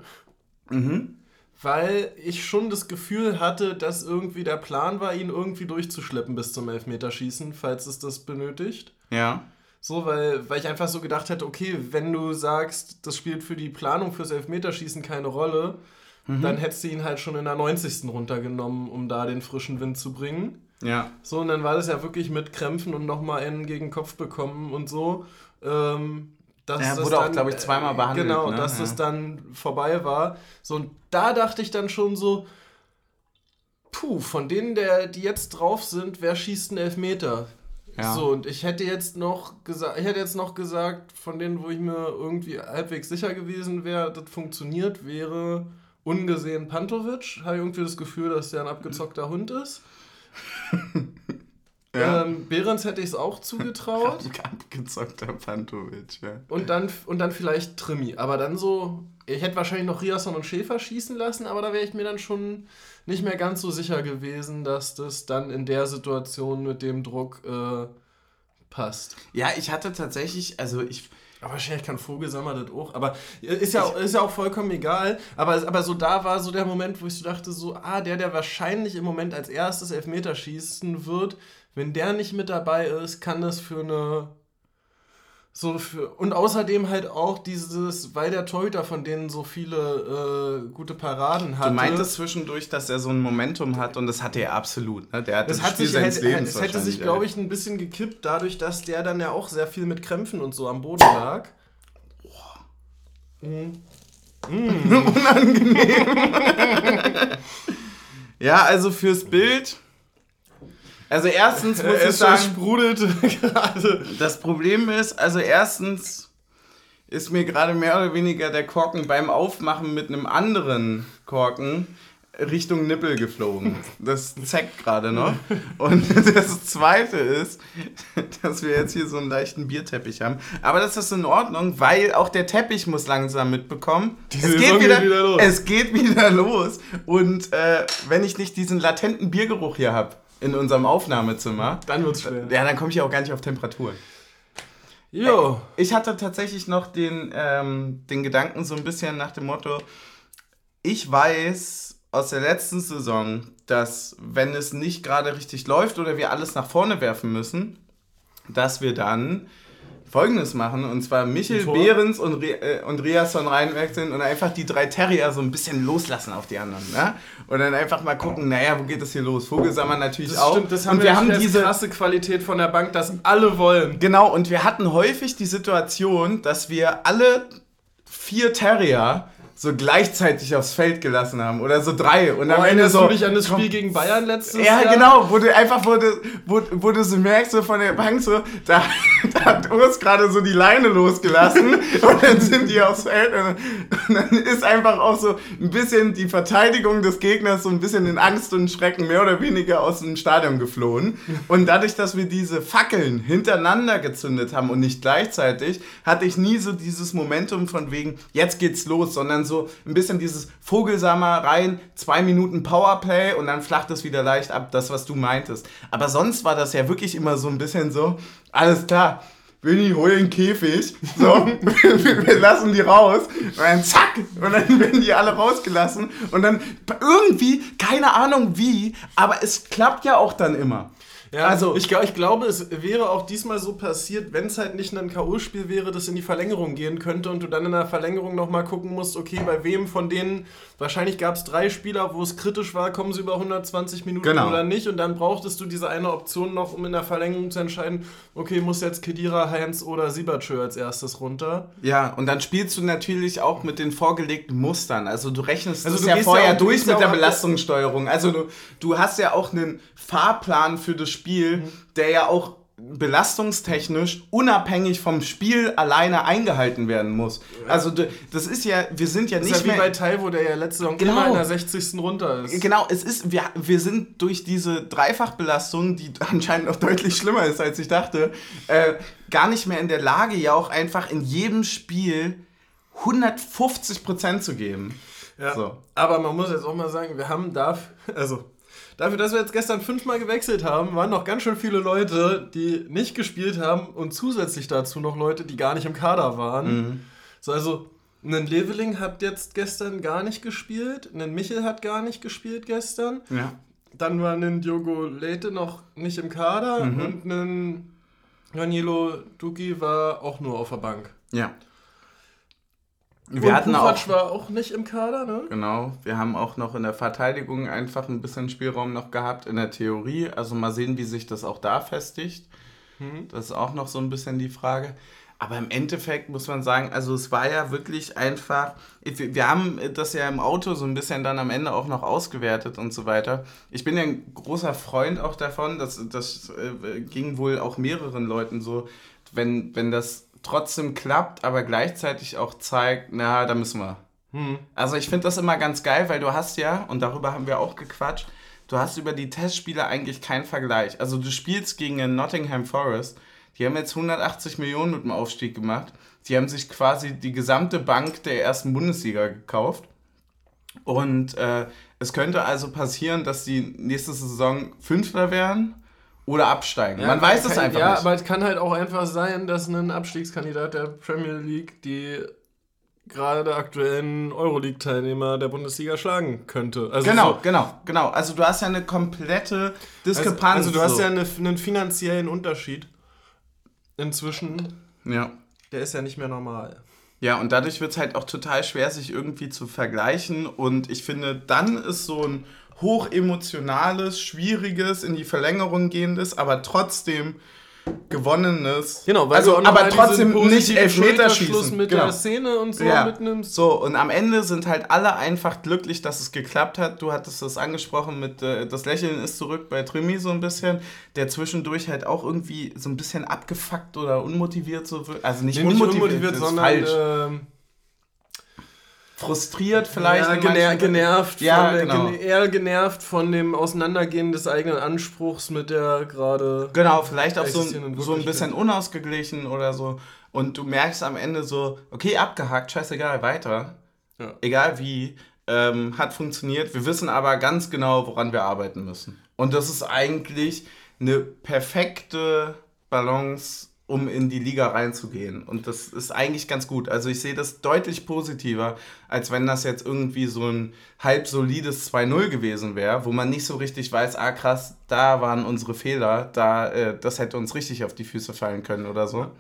Mhm. Weil ich schon das Gefühl hatte, dass irgendwie der Plan war, ihn irgendwie durchzuschleppen bis zum Elfmeterschießen, falls es das benötigt. Ja. So, weil, weil ich einfach so gedacht hätte, okay, wenn du sagst, das spielt für die Planung fürs Elfmeterschießen keine Rolle, mhm. dann hättest du ihn halt schon in der 90. runtergenommen, um da den frischen Wind zu bringen. Ja. So, und dann war das ja wirklich mit Krämpfen und nochmal einen gegen den Kopf bekommen und so. Ähm, dass ja, wurde auch, glaube ich, zweimal äh, behandelt. Genau, ne? dass ja. das dann vorbei war. So, und da dachte ich dann schon so, puh, von denen, der, die jetzt drauf sind, wer schießt einen Elfmeter? Ja. So, und ich hätte jetzt noch gesagt, ich hätte jetzt noch gesagt, von denen, wo ich mir irgendwie halbwegs sicher gewesen wäre, das funktioniert, wäre ungesehen Pantovic. Habe ich irgendwie das Gefühl, dass der ein abgezockter Hund ist. Ja. Ähm, Behrens hätte ich es auch zugetraut.
Abgezockter Pantovic, ja.
Und dann, und dann vielleicht Trimi. Aber dann so, ich hätte wahrscheinlich noch Riasson und Schäfer schießen lassen, aber da wäre ich mir dann schon nicht mehr ganz so sicher gewesen, dass das dann in der Situation mit dem Druck äh, passt.
Ja, ich hatte tatsächlich, also ich.
Aber wahrscheinlich kann Vogelsammer das auch. Aber ist ja, ich, ist ja auch vollkommen egal. Aber, aber so da war so der Moment, wo ich so dachte, so, ah, der, der wahrscheinlich im Moment als erstes Elfmeter schießen wird, wenn der nicht mit dabei ist, kann das für eine So für, und außerdem halt auch dieses, weil der Torhüter von denen so viele äh, gute Paraden hat.
Du meintest zwischendurch, dass er so ein Momentum hat und das hatte er absolut. Ne? Der hat
das,
das
hat
Spiel
sich,
seines
hätte,
Lebens
es hätte sich, glaube ich, ein bisschen gekippt, dadurch, dass der dann ja auch sehr viel mit Krämpfen und so am Boden lag.
Ja, also fürs Bild. Also erstens muss ich
es
sagen,
sprudelte gerade.
das Problem ist, also erstens ist mir gerade mehr oder weniger der Korken beim Aufmachen mit einem anderen Korken Richtung Nippel geflogen. Das zeckt gerade noch. Und das zweite ist, dass wir jetzt hier so einen leichten Bierteppich haben. Aber das ist in Ordnung, weil auch der Teppich muss langsam mitbekommen.
Die
es, geht wieder,
wieder los.
es geht wieder los. Und äh, wenn ich nicht diesen latenten Biergeruch hier habe in unserem Aufnahmezimmer,
Dann wird's schwer.
ja, dann komme ich auch gar nicht auf Temperatur.
Jo.
Ich hatte tatsächlich noch den, ähm, den Gedanken so ein bisschen nach dem Motto, ich weiß aus der letzten Saison, dass wenn es nicht gerade richtig läuft oder wir alles nach vorne werfen müssen, dass wir dann Folgendes machen, und zwar Michel? Behrens und, Re äh, und Riasson reinwechseln und einfach die drei Terrier so ein bisschen loslassen auf die anderen. Ne? Und dann einfach mal gucken, naja, wo geht das hier los? Vogelsammer natürlich
Das
auch.
stimmt, das haben
und
wir,
wir haben diese
krasse Qualität von der Bank, dass alle wollen.
Genau, und wir hatten häufig die Situation, dass wir alle vier Terrier so gleichzeitig aufs Feld gelassen haben. Oder so drei. Und am
Oh,
Ende so.
du dich an das
komm,
Spiel gegen Bayern letztes
ja,
Jahr?
genau, wo du einfach, wo du, wo, wo du so merkst, so von der Bank so, da, da hat Urs gerade so die Leine losgelassen und dann sind die aufs Feld und dann, und dann ist einfach auch so ein bisschen die Verteidigung des Gegners so ein bisschen in Angst und Schrecken mehr oder weniger aus dem Stadion geflohen. Und dadurch, dass wir diese Fackeln hintereinander gezündet haben und nicht gleichzeitig, hatte ich nie so dieses Momentum von wegen, jetzt geht's los, sondern so ein bisschen dieses Vogelsammer rein, zwei Minuten Powerplay und dann flacht es wieder leicht ab, das, was du meintest. Aber sonst war das ja wirklich immer so ein bisschen so, alles klar. Winnie, hol den Käfig. So, wir lassen die raus. Und dann zack. Und dann werden die alle rausgelassen. Und dann irgendwie, keine Ahnung wie, aber es klappt ja auch dann immer.
Ja,
Also-
ich, ich glaube, es wäre auch diesmal so passiert, wenn es halt nicht ein K.O.-Spiel wäre, das in die Verlängerung gehen könnte und du dann in der Verlängerung nochmal gucken musst, okay, bei wem von denen, wahrscheinlich gab es drei Spieler, wo es kritisch war, kommen sie über 120 Minuten
Genau.
oder nicht und dann brauchtest du diese eine Option noch, um in der Verlängerung zu entscheiden, okay, muss jetzt Kedira, Heinz oder Siebertschö als erstes runter.
Ja, und dann spielst du natürlich auch mit den vorgelegten Mustern. Also du rechnest
Also
das
du
ja
gehst
vorher
ja auch- du
durch mit der Belastungssteuerung. Also du, du hast ja auch einen Fahrplan für das Spiel,
Mhm. der
ja auch belastungstechnisch unabhängig vom Spiel alleine eingehalten werden muss. Also das ist ja, wir sind ja
Das
nicht
ist ja wie bei Taiwo, der ja letzte Saison
Genau.
immer in der 60. runter ist.
Genau, es ist, wir, wir sind durch diese Dreifachbelastung, die anscheinend noch deutlich schlimmer ist, als ich dachte, äh, gar nicht mehr in der Lage, ja auch einfach in jedem Spiel 150% zu geben.
Ja,
So.
aber man muss jetzt auch mal sagen, wir haben dafür, also dafür, dass wir jetzt gestern fünfmal gewechselt haben, waren noch ganz schön viele Leute, die nicht gespielt haben und zusätzlich dazu noch Leute, die gar nicht im Kader waren. So, also ein Leveling hat jetzt gestern gar nicht gespielt, ein Michel hat gar nicht gespielt gestern,
Ja.
dann war ein Diogo Leite noch nicht im Kader und ein Danilo Duki war auch nur auf der Bank.
Ja.
Und
Wir hatten auch,
war auch nicht im Kader, ne?
genau, wir haben auch noch in der Verteidigung einfach ein bisschen Spielraum noch gehabt in der Theorie. Also mal sehen, wie sich das auch da festigt. Das ist auch noch so ein bisschen die Frage. Aber im Endeffekt muss man sagen, also es war ja wirklich einfach, wir wir haben das ja im Auto so ein bisschen dann am Ende auch noch ausgewertet und so weiter. Ich bin ja ein großer Freund auch davon, das, das äh, ging wohl auch mehreren Leuten so, wenn, wenn das trotzdem klappt, aber gleichzeitig auch zeigt, na, da müssen wir. Also ich finde das immer ganz geil, weil du hast ja, und darüber haben wir auch gequatscht, du hast über die Testspiele eigentlich keinen Vergleich. Also du spielst gegen einen Nottingham Forest, die haben jetzt 180 Millionen mit dem Aufstieg gemacht. Die haben sich quasi die gesamte Bank der ersten Bundesliga gekauft. Und äh, es könnte also passieren, dass die nächste Saison Fünfter werden oder absteigen. Man weiß es einfach
ja,
nicht.
aber es kann halt auch einfach sein, dass ein Abstiegskandidat der Premier League die gerade aktuellen Euroleague-Teilnehmer der Bundesliga schlagen könnte. Also
genau,
so-
genau, genau. Also du hast ja eine komplette
also,
Diskrepanz.
also du hast
so.
ja eine, einen finanziellen Unterschied inzwischen.
Ja.
der ist ja nicht mehr normal.
Ja, und dadurch wird es halt auch total schwer, sich irgendwie zu vergleichen. Und ich finde, dann ist so ein hochemotionales, schwieriges, in die Verlängerung gehendes, aber trotzdem gewonnenes. Genau, weil also, aber trotzdem nicht Elfmeterschießen mit genau. der Szene und so ja. mitnimmst. So, und am Ende sind halt alle einfach glücklich, dass es geklappt hat. Du hattest das angesprochen mit äh, das Lächeln ist zurück bei Trimi so ein bisschen, der zwischendurch halt auch irgendwie so ein bisschen abgefuckt oder unmotiviert so also nicht, nee, unmotiviert, nicht unmotiviert, sondern falsch. Äh, frustriert vielleicht. Ja,
gener genervt, ja, von, genau. eher genervt von dem Auseinandergehen des eigenen Anspruchs mit der gerade.
Genau, vielleicht auch so, so ein bisschen unausgeglichen oder so. Und du merkst am Ende so, okay, abgehakt, scheißegal, weiter. Ja. Egal wie, ähm, hat funktioniert. Wir wissen aber ganz genau, woran wir arbeiten müssen. Und das ist eigentlich eine perfekte Balance um in die Liga reinzugehen. Und das ist eigentlich ganz gut. Also ich sehe das deutlich positiver, als wenn das jetzt irgendwie so ein halb solides 2-0 gewesen wäre, wo man nicht so richtig weiß, ah krass, da waren unsere Fehler, da, äh, das hätte uns richtig auf die Füße fallen können oder so.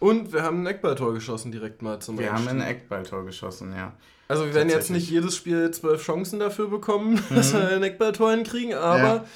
Und wir haben ein Eckballtor geschossen direkt mal
zum Wir Einstieg. haben ein Eckballtor geschossen, ja.
Also wir werden jetzt nicht jedes Spiel zwölf Chancen dafür bekommen, mhm. dass wir ein Eckballtor hinkriegen, aber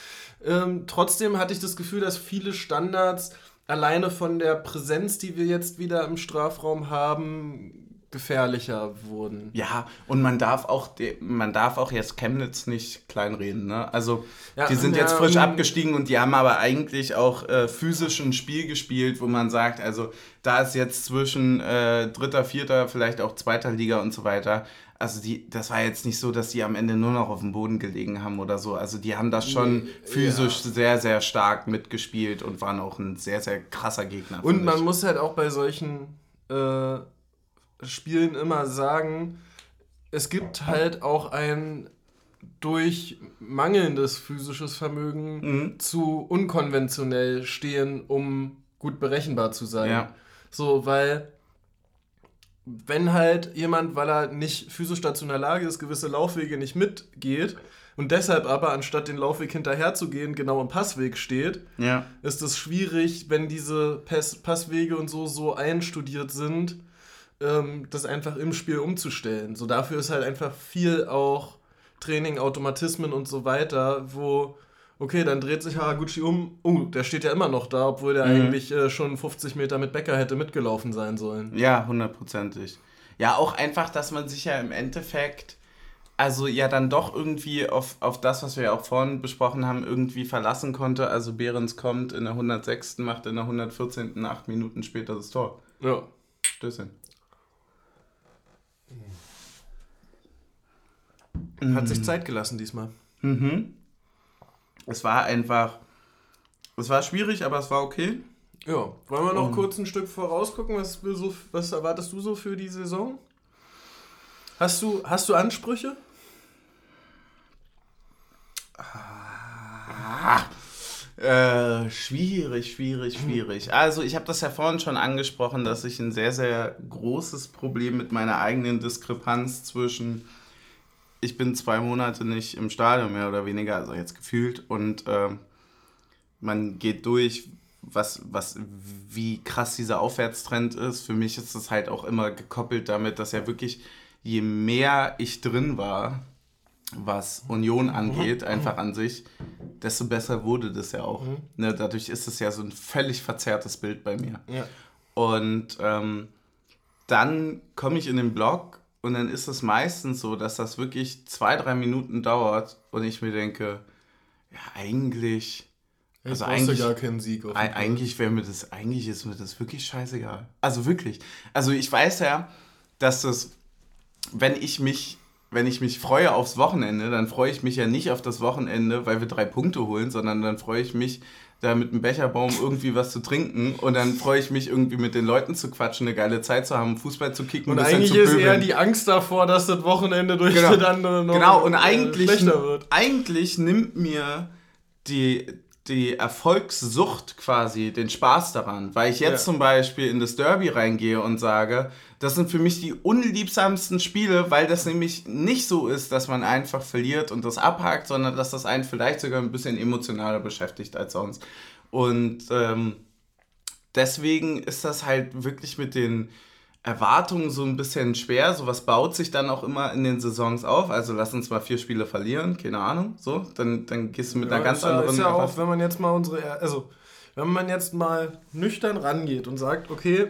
ja. ähm, trotzdem hatte ich das Gefühl, dass viele Standards alleine von der Präsenz, die wir jetzt wieder im Strafraum haben, gefährlicher wurden.
Ja, und man darf auch, man darf auch jetzt Chemnitz nicht kleinreden. Ne? Also ja, die sind ja, jetzt frisch um, abgestiegen und die haben aber eigentlich auch äh, physisch ein Spiel gespielt, wo man sagt, also da ist jetzt zwischen äh, dritter, vierter, vielleicht auch zweiter Liga und so weiter also die, das war jetzt nicht so, dass die am Ende nur noch auf dem Boden gelegen haben oder so. Also die haben das schon physisch ja. sehr, sehr stark mitgespielt und waren auch ein sehr, sehr krasser Gegner.
Und man ich. muss halt auch bei solchen äh, Spielen immer sagen, es gibt halt auch ein durch mangelndes physisches Vermögen mhm. zu unkonventionell stehen, um gut berechenbar zu sein. Ja. So, weil wenn halt jemand, weil er nicht physisch dazu in der Lage ist, gewisse Laufwege nicht mitgeht und deshalb aber anstatt den Laufweg hinterher zu gehen, genau im Passweg steht, ja. ist es schwierig, wenn diese Pass Passwege und so so einstudiert sind, ähm, das einfach im Spiel umzustellen. So dafür ist halt einfach viel auch Training, Automatismen und so weiter, wo okay, dann dreht sich Haraguchi um. Oh, der steht ja immer noch da, obwohl der mhm. eigentlich äh, schon 50 Meter mit Becker hätte mitgelaufen sein sollen.
Ja, hundertprozentig. Ja, auch einfach, dass man sich ja im Endeffekt, also ja dann doch irgendwie auf, auf das, was wir ja auch vorhin besprochen haben, irgendwie verlassen konnte. Also Behrens kommt in der 106. macht in der 114. acht Minuten später das Tor. Ja. Stößchen.
Hat mhm. sich Zeit gelassen diesmal. Mhm
es war einfach, es war schwierig, aber es war okay.
Ja, wollen wir noch um, kurz ein Stück vorausgucken? Was, so, was erwartest du so für die Saison? Hast du, hast du Ansprüche?
Ah, äh, schwierig, schwierig, schwierig. Also ich habe das ja vorhin schon angesprochen, dass ich ein sehr, sehr großes Problem mit meiner eigenen Diskrepanz zwischen ich bin zwei Monate nicht im Stadion mehr oder weniger, also jetzt gefühlt. Und äh, man geht durch, was, was, wie krass dieser Aufwärtstrend ist. Für mich ist es halt auch immer gekoppelt damit, dass ja wirklich, je mehr ich drin war, was Union angeht, mhm. einfach an sich, desto besser wurde das ja auch. Mhm. Ne, dadurch ist es ja so ein völlig verzerrtes Bild bei mir. Ja. Und ähm, dann komme ich in den Blog und dann ist es meistens so, dass das wirklich zwei, drei Minuten dauert und ich mir denke, ja, eigentlich. Also eigentlich, gar keinen Sieg eigentlich wäre mir das, eigentlich ist mir das wirklich scheißegal. Also wirklich. Also ich weiß ja, dass das, wenn ich mich, wenn ich mich freue aufs Wochenende, dann freue ich mich ja nicht auf das Wochenende, weil wir drei Punkte holen, sondern dann freue ich mich da mit einem Becherbaum irgendwie was zu trinken und dann freue ich mich irgendwie mit den Leuten zu quatschen, eine geile Zeit zu haben, Fußball zu kicken.
Und eigentlich ist eher die Angst davor, dass das Wochenende durch
genau.
das andere
noch genau. und eigentlich, schlechter wird. Eigentlich nimmt mir die, die Erfolgssucht quasi den Spaß daran, weil ich jetzt ja. zum Beispiel in das Derby reingehe und sage, das sind für mich die unliebsamsten Spiele, weil das nämlich nicht so ist, dass man einfach verliert und das abhakt, sondern dass das einen vielleicht sogar ein bisschen emotionaler beschäftigt als sonst. Und ähm, deswegen ist das halt wirklich mit den Erwartungen so ein bisschen schwer. Sowas baut sich dann auch immer in den Saisons auf. Also lass uns mal vier Spiele verlieren, keine Ahnung. So, dann, dann gehst du mit ja, einer ganz
ist
anderen.
Ist ja auch, wenn man jetzt mal unsere, also wenn man jetzt mal nüchtern rangeht und sagt, okay,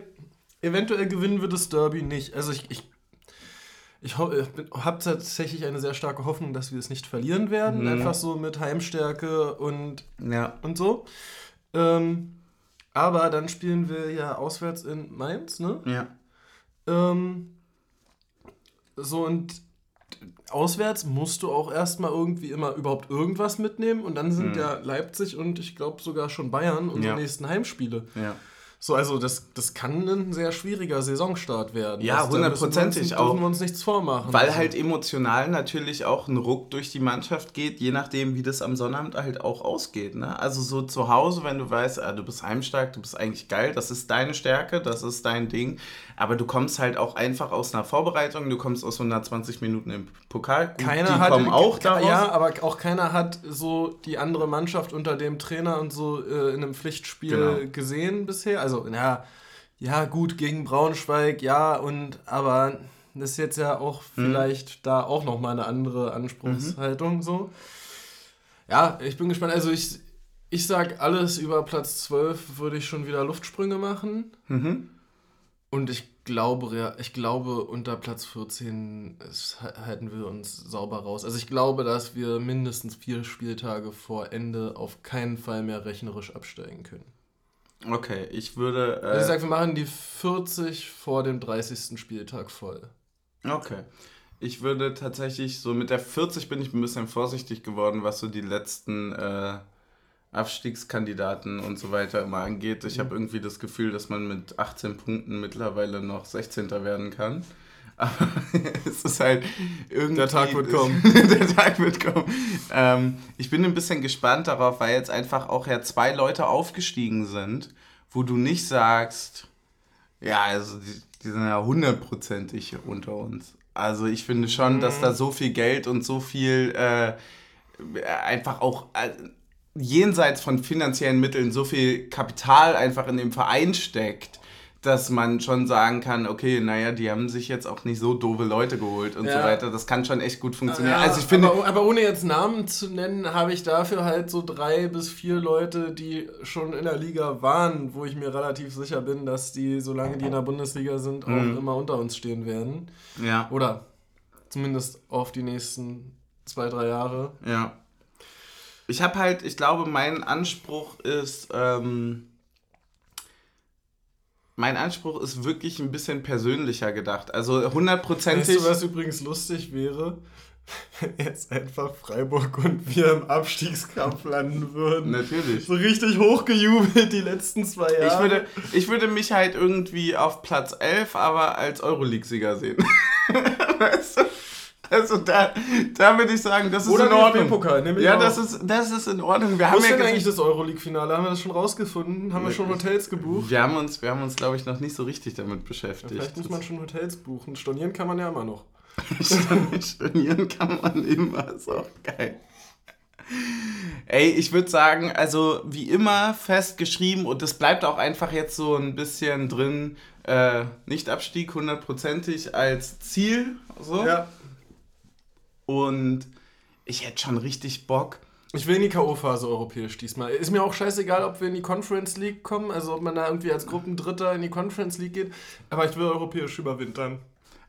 eventuell gewinnen wir das Derby nicht. Also ich, ich ich habe tatsächlich eine sehr starke Hoffnung, dass wir es nicht verlieren werden. Mhm. Einfach so mit Heimstärke und, ja. und so. Ähm, aber dann spielen wir ja auswärts in Mainz, ne? Ja. Ähm, so und auswärts musst du auch erstmal irgendwie immer überhaupt irgendwas mitnehmen und dann sind mhm. ja Leipzig und ich glaube sogar schon Bayern unsere ja. nächsten Heimspiele. Ja. So, also das, das kann ein sehr schwieriger Saisonstart werden. Ja, hundertprozentig
auch. Dürfen wir uns nichts vormachen. Weil also. halt emotional natürlich auch ein Ruck durch die Mannschaft geht, je nachdem, wie das am Sonnabend halt auch ausgeht. Ne? Also so zu Hause, wenn du weißt, ah, du bist heimstark, du bist eigentlich geil, das ist deine Stärke, das ist dein Ding. Aber du kommst halt auch einfach aus einer Vorbereitung, du kommst aus 120 Minuten im Pokal. Keiner die
hat, kommen auch daraus. Ja, aber auch keiner hat so die andere Mannschaft unter dem Trainer und so äh, in einem Pflichtspiel genau. gesehen bisher also, ja, ja, gut, gegen Braunschweig, ja, und aber das ist jetzt ja auch mhm. vielleicht da auch nochmal eine andere Anspruchshaltung mhm. so. Ja, ich bin gespannt. Also ich, ich sag, alles über Platz 12 würde ich schon wieder Luftsprünge machen. Mhm. Und ich glaube, ich glaube, unter Platz 14 halten wir uns sauber raus. Also ich glaube, dass wir mindestens vier Spieltage vor Ende auf keinen Fall mehr rechnerisch absteigen können.
Okay, ich würde.
Äh, also ich sage, wir machen die 40 vor dem 30. Spieltag voll.
Okay. Ich würde tatsächlich, so mit der 40 bin ich ein bisschen vorsichtig geworden, was so die letzten äh, Abstiegskandidaten und so weiter immer angeht. Ich mhm. habe irgendwie das Gefühl, dass man mit 18 Punkten mittlerweile noch 16. werden kann. Aber es ist halt irgendwie. Der Tag wird kommen. der Tag wird kommen. Ähm, ich bin ein bisschen gespannt darauf, weil jetzt einfach auch ja zwei Leute aufgestiegen sind, wo du nicht sagst, ja, also die, die sind ja hundertprozentig unter uns. Also ich finde schon, mhm. dass da so viel Geld und so viel äh, einfach auch äh, jenseits von finanziellen Mitteln so viel Kapital einfach in dem Verein steckt dass man schon sagen kann, okay, naja, die haben sich jetzt auch nicht so doofe Leute geholt und ja. so weiter. Das kann schon echt gut funktionieren. Ja,
also ich finde, aber, aber, ohne jetzt Namen zu nennen, habe ich dafür halt so drei bis vier Leute, die schon in der Liga waren, wo ich mir relativ sicher bin, dass die, solange die in der Bundesliga sind, auch mhm. immer unter uns stehen werden. Ja. Oder zumindest auf die nächsten zwei, drei Jahre.
Ja. Ich habe halt, ich glaube, mein Anspruch ist, ähm, mein Anspruch ist wirklich ein bisschen persönlicher gedacht. Also hundertprozentig.
Weißt du, was übrigens lustig wäre? Wenn jetzt einfach Freiburg und wir im Abstiegskampf landen würden. Natürlich. So richtig hochgejubelt die letzten zwei Jahre.
Ich würde, ich würde mich halt irgendwie auf Platz 11, aber als Euroleague-Sieger sehen. weißt du? Also da, da würde ich sagen, das ist Oder in Ordnung. Pokal, ja, das ist, das ist in Ordnung. Wir
Wo haben ist ja denn eigentlich das Euroleague-Finale? Haben wir das schon rausgefunden? Haben wir schon Hotels gebucht?
Wir haben uns, wir haben uns glaube ich, noch nicht so richtig damit beschäftigt. Ja,
vielleicht muss man schon Hotels buchen. Stornieren kann man ja immer noch.
Stornieren kann man immer, ist auch geil. Ey, ich würde sagen, also wie immer festgeschrieben und das bleibt auch einfach jetzt so ein bisschen drin, äh, nicht Abstieg hundertprozentig als Ziel. So. Ja. Und ich hätte schon richtig Bock.
Ich will in die K.O.-Phase europäisch diesmal. Ist mir auch scheißegal, ob wir in die Conference League kommen, also ob man da irgendwie als Gruppendritter in die Conference League geht, aber ich will europäisch überwintern.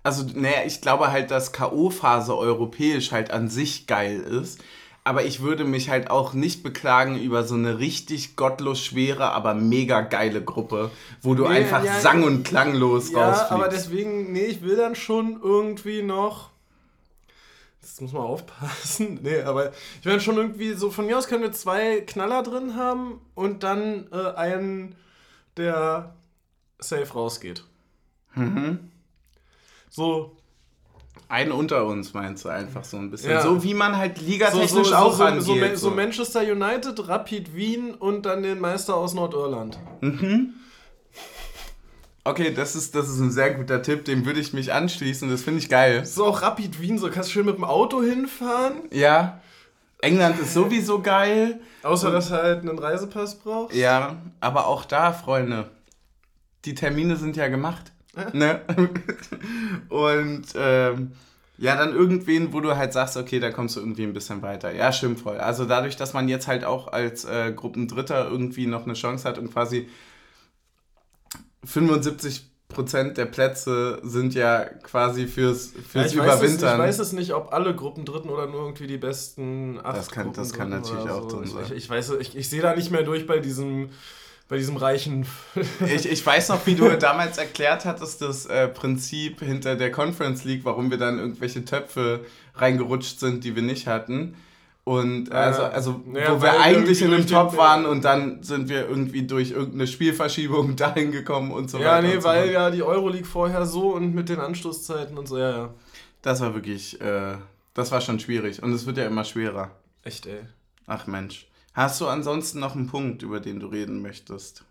Also, naja, ich glaube halt, dass K.O.-Phase europäisch halt an sich geil ist. Aber ich würde mich halt auch nicht beklagen über so eine richtig gottlos schwere, aber mega geile Gruppe, wo du nee, einfach ja, sang- und klanglos
ja, rausfliegst. Ja, aber deswegen, nee, ich will dann schon irgendwie noch das muss man aufpassen. nee, aber ich meine schon irgendwie so, von mir aus können wir zwei Knaller drin haben und dann äh, einen, der safe rausgeht. Mhm.
So. Einen unter uns meinst du einfach so ein bisschen. Ja. So wie man halt ligatechnisch so, so, auch
so, angeht. So, so, Manchester United, Rapid Wien und dann den Meister aus Nordirland. Mhm.
Okay, das ist, das ist ein sehr guter Tipp, dem würde ich mich anschließen, das finde ich geil.
So auch Rapid Wien, so kannst du schön mit dem Auto hinfahren.
Ja. England ist sowieso geil.
Außer, dass du halt einen Reisepass brauchst.
Ja, aber auch da, Freunde, die Termine sind ja gemacht. ne? Und ähm, ja, dann irgendwen, wo du halt sagst, okay, da kommst du irgendwie ein bisschen weiter. Ja, stimmt voll. Also dadurch, dass man jetzt halt auch als äh, Gruppendritter irgendwie noch eine Chance hat und quasi 75 Prozent der Plätze sind ja quasi fürs, fürs
ja, ich Überwintern. Weiß es, ich weiß es nicht, ob alle Gruppendritten oder nur irgendwie die besten acht
Das kann, das kann natürlich auch
so. drin sein. Ich, ich, weiß, ich, ich sehe da nicht mehr durch bei diesem bei diesem reichen.
ich, ich weiß noch, wie du damals erklärt hattest, das äh, Prinzip hinter der Conference League, warum wir dann irgendwelche Töpfe reingerutscht sind, die wir nicht hatten. Und also, also ja, wo wir eigentlich in einem Top waren und dann sind wir irgendwie durch irgendeine Spielverschiebung dahin gekommen und so
ja,
weiter.
Ja, nee,
so
weil ja die Euroleague vorher so und mit den Anstoßzeiten und so, ja, ja.
Das war wirklich, äh, das war schon schwierig und es wird ja immer schwerer.
Echt, ey.
Ach Mensch. Hast du ansonsten noch einen Punkt, über den du reden möchtest?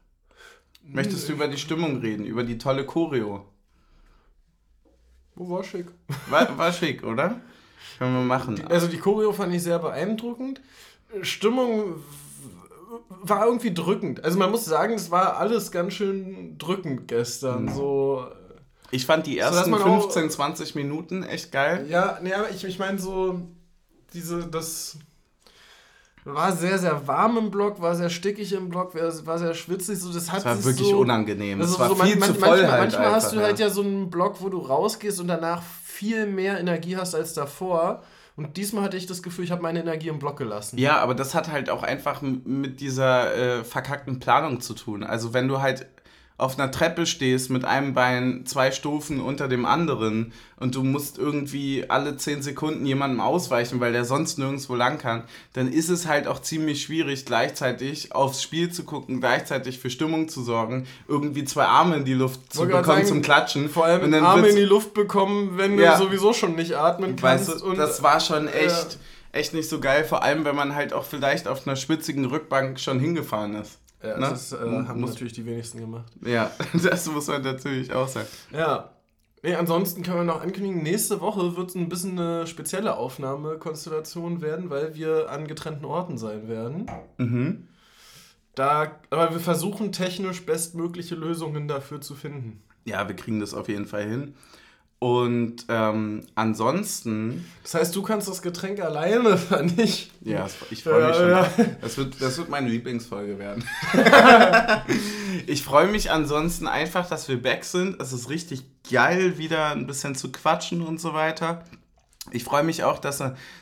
Möchtest du über die Stimmung reden, über die tolle Choreo?
Wo war schick.
War, war schick, oder? Können wir machen.
Also die Choreo fand ich sehr beeindruckend. Stimmung war irgendwie drückend. Also man muss sagen, es war alles ganz schön drückend gestern. Mhm. So.
Ich fand die ersten so, 15, auch, 20 Minuten echt geil.
Ja, nee, aber ich, ich meine so diese, das war sehr, sehr warm im Block, war sehr stickig im Block, war sehr schwitzig. So, das, hat
das war wirklich
so,
unangenehm.
Das
war
so, viel man, zu voll manchmal, halt manchmal hast du halt ja so einen Block, wo du rausgehst und danach viel mehr Energie hast als davor. Und diesmal hatte ich das Gefühl, ich habe meine Energie im Block gelassen.
Ja, aber das hat halt auch einfach mit dieser äh, verkackten Planung zu tun. Also wenn du halt auf einer Treppe stehst mit einem Bein zwei Stufen unter dem anderen und du musst irgendwie alle zehn Sekunden jemandem ausweichen, weil der sonst nirgendwo lang kann, dann ist es halt auch ziemlich schwierig, gleichzeitig aufs Spiel zu gucken, gleichzeitig für Stimmung zu sorgen, irgendwie zwei Arme in die Luft zu bekommen sagen, zum Klatschen.
Vor allem Arme in die Luft bekommen, wenn ja, du sowieso schon nicht atmen kannst.
Weißt du, und, das war schon echt, ja. echt nicht so geil, vor allem wenn man halt auch vielleicht auf einer spitzigen Rückbank schon hingefahren ist.
Ja, ne? das äh, haben muss, natürlich die wenigsten gemacht.
Ja, das muss man natürlich auch sagen.
Ja. Nee, ansonsten können wir noch ankündigen, nächste Woche wird es ein bisschen eine spezielle Aufnahmekonstellation werden, weil wir an getrennten Orten sein werden. Mhm. Da, aber wir versuchen technisch bestmögliche Lösungen dafür zu finden.
Ja, wir kriegen das auf jeden Fall hin. Und ähm, ansonsten.
Das heißt, du kannst das Getränk alleine, fand ich.
Ja, ich freue mich ja, schon. Ja. Das, wird, das wird meine Lieblingsfolge werden. ich freue mich ansonsten einfach, dass wir back sind. Es ist richtig geil, wieder ein bisschen zu quatschen und so weiter. Ich freue mich auch, dass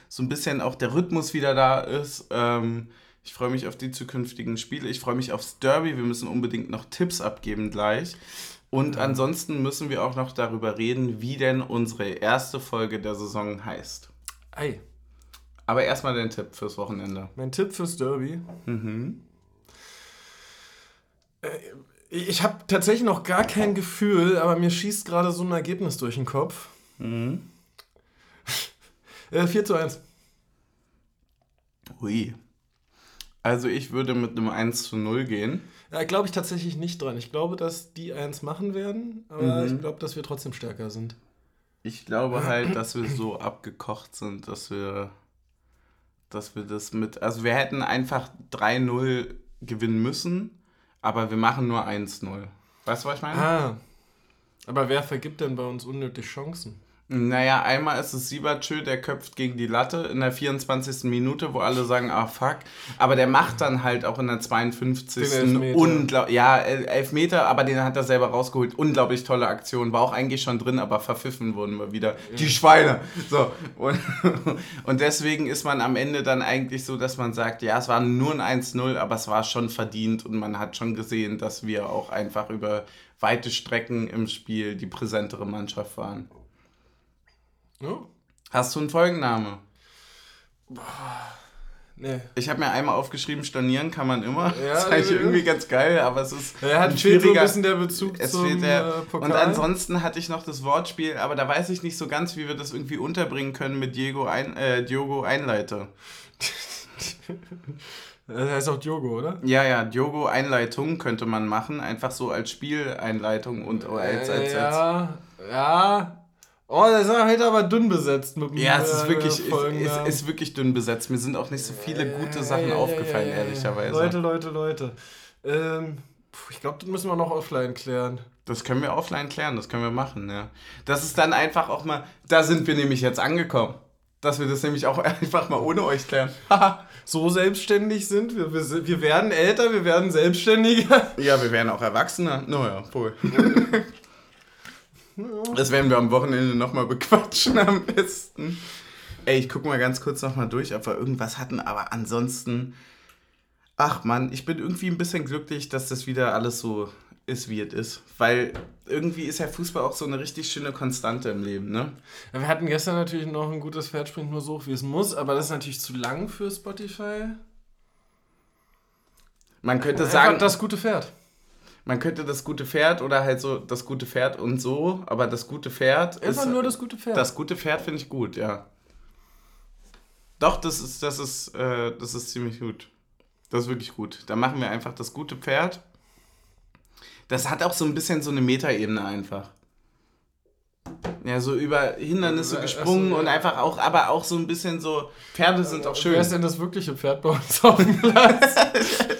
so ein bisschen auch der Rhythmus wieder da ist. Ähm, ich freue mich auf die zukünftigen Spiele. Ich freue mich aufs Derby. Wir müssen unbedingt noch Tipps abgeben gleich. Und ansonsten müssen wir auch noch darüber reden, wie denn unsere erste Folge der Saison heißt.
Ei.
Aber erstmal dein Tipp fürs Wochenende.
Mein Tipp fürs Derby. Mhm. Äh, ich habe tatsächlich noch gar kein Gefühl, aber mir schießt gerade so ein Ergebnis durch den Kopf. Mhm. 4 äh, zu 1.
Ui. Also ich würde mit einem 1 zu 0 gehen.
Da glaube ich tatsächlich nicht dran. Ich glaube, dass die eins machen werden, aber mhm. ich glaube, dass wir trotzdem stärker sind.
Ich glaube halt, dass wir so abgekocht sind, dass wir, dass wir das mit. Also wir hätten einfach 3-0 gewinnen müssen, aber wir machen nur 1-0. Weißt du, was ich meine?
Ah. Aber wer vergibt denn bei uns unnötig Chancen?
Naja, einmal ist es Siebertschö, der köpft gegen die Latte in der 24. Minute, wo alle sagen, ah fuck. Aber der macht dann halt auch in der 52. unglaublich. Ja, Elfmeter, aber den hat er selber rausgeholt. Unglaublich tolle Aktion. War auch eigentlich schon drin, aber verpfiffen wurden wir wieder. Ja. Die Schweine. So. Und, und deswegen ist man am Ende dann eigentlich so, dass man sagt, ja, es war nur ein 1-0, aber es war schon verdient und man hat schon gesehen, dass wir auch einfach über weite Strecken im Spiel die präsentere Mannschaft waren. Oh. Hast du einen Folgenname? Boah. Nee. Ich habe mir einmal aufgeschrieben, stornieren kann man immer. Ja, das ist eigentlich irgendwie ganz geil, aber es ist.
Er hat ein fehlt so ein bisschen der Bezug es zum der,
äh, Pokal. Und ansonsten hatte ich noch das Wortspiel, aber da weiß ich nicht so ganz, wie wir das irgendwie unterbringen können mit Diego, ein, äh, Diogo Einleiter.
Das heißt auch Diogo, oder?
Ja, ja, Diogo Einleitung könnte man machen, einfach so als Spieleinleitung und als, als, als,
ja, ja, Oh, der ist heute aber dünn besetzt mit
Ja, es ist wirklich, ist, ist, ist, wirklich dünn besetzt. Mir sind auch nicht so viele gute Sachen aufgefallen, ehrlicherweise.
Leute, Leute, Leute. Ähm, ich glaube, das müssen wir noch offline klären.
Das können wir offline klären, das können wir machen, ja. Das ist dann einfach auch mal, da sind wir nämlich jetzt angekommen. Dass wir das nämlich auch einfach mal ohne euch klären.
so selbstständig sind wir. wir. Wir werden älter, wir werden selbstständiger.
Ja, wir werden auch Erwachsener. Naja, wohl. Das werden wir am Wochenende nochmal bequatschen am besten. Ey, ich gucke mal ganz kurz nochmal durch, ob wir irgendwas hatten, aber ansonsten. Ach man, ich bin irgendwie ein bisschen glücklich, dass das wieder alles so ist, wie es ist. Weil irgendwie ist ja Fußball auch so eine richtig schöne Konstante im Leben, ne?
Ja, wir hatten gestern natürlich noch ein gutes Pferd springt nur so hoch, wie es muss, aber das ist natürlich zu lang für Spotify.
Man könnte sagen.
das gute Pferd.
Man könnte das gute Pferd oder halt so das gute Pferd und so, aber das gute Pferd
Einfach ist. nur das gute Pferd.
Das gute Pferd finde ich gut, ja. Doch, das ist, das ist, äh, das ist ziemlich gut. Das ist wirklich gut. Da machen wir einfach das gute Pferd. Das hat auch so ein bisschen so eine Metaebene einfach. Ja, so über Hindernisse gesprungen so, ja. und einfach auch, aber auch so ein bisschen so, Pferde sind auch schön.
Wer ist denn das wirkliche Pferd bei uns auf dem Platz?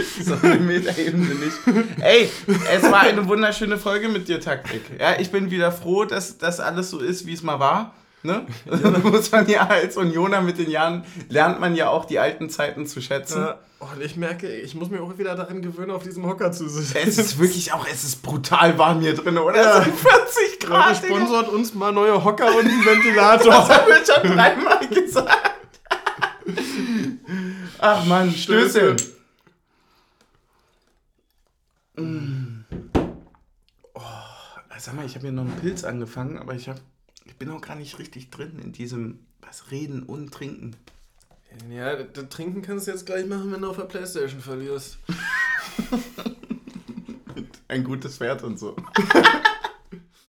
so eine Metaebene nicht. Ey, es war eine wunderschöne Folge mit dir, Taktik. Ja, ich bin wieder froh, dass das alles so ist, wie es mal war. Ne? Ja. muss man ja als Unioner mit den Jahren, lernt man ja auch die alten Zeiten zu schätzen. Ja.
Oh, ich merke, ich muss mich auch wieder daran gewöhnen, auf diesem Hocker zu sitzen.
Es ist wirklich auch, es ist brutal warm hier drin, oder? Ja. Es sind 40 Grad.
Leute, sponsort uns mal neue Hocker und einen Ventilator.
das haben wir schon dreimal gesagt. Ach man, Stöße. Mm. Oh, sag mal, ich habe hier noch einen Pilz angefangen, aber ich habe ich bin auch gar nicht richtig drin in diesem was reden und trinken.
Ja, das Trinken kannst du jetzt gleich machen, wenn du auf der Playstation verlierst.
Ein gutes Pferd und so.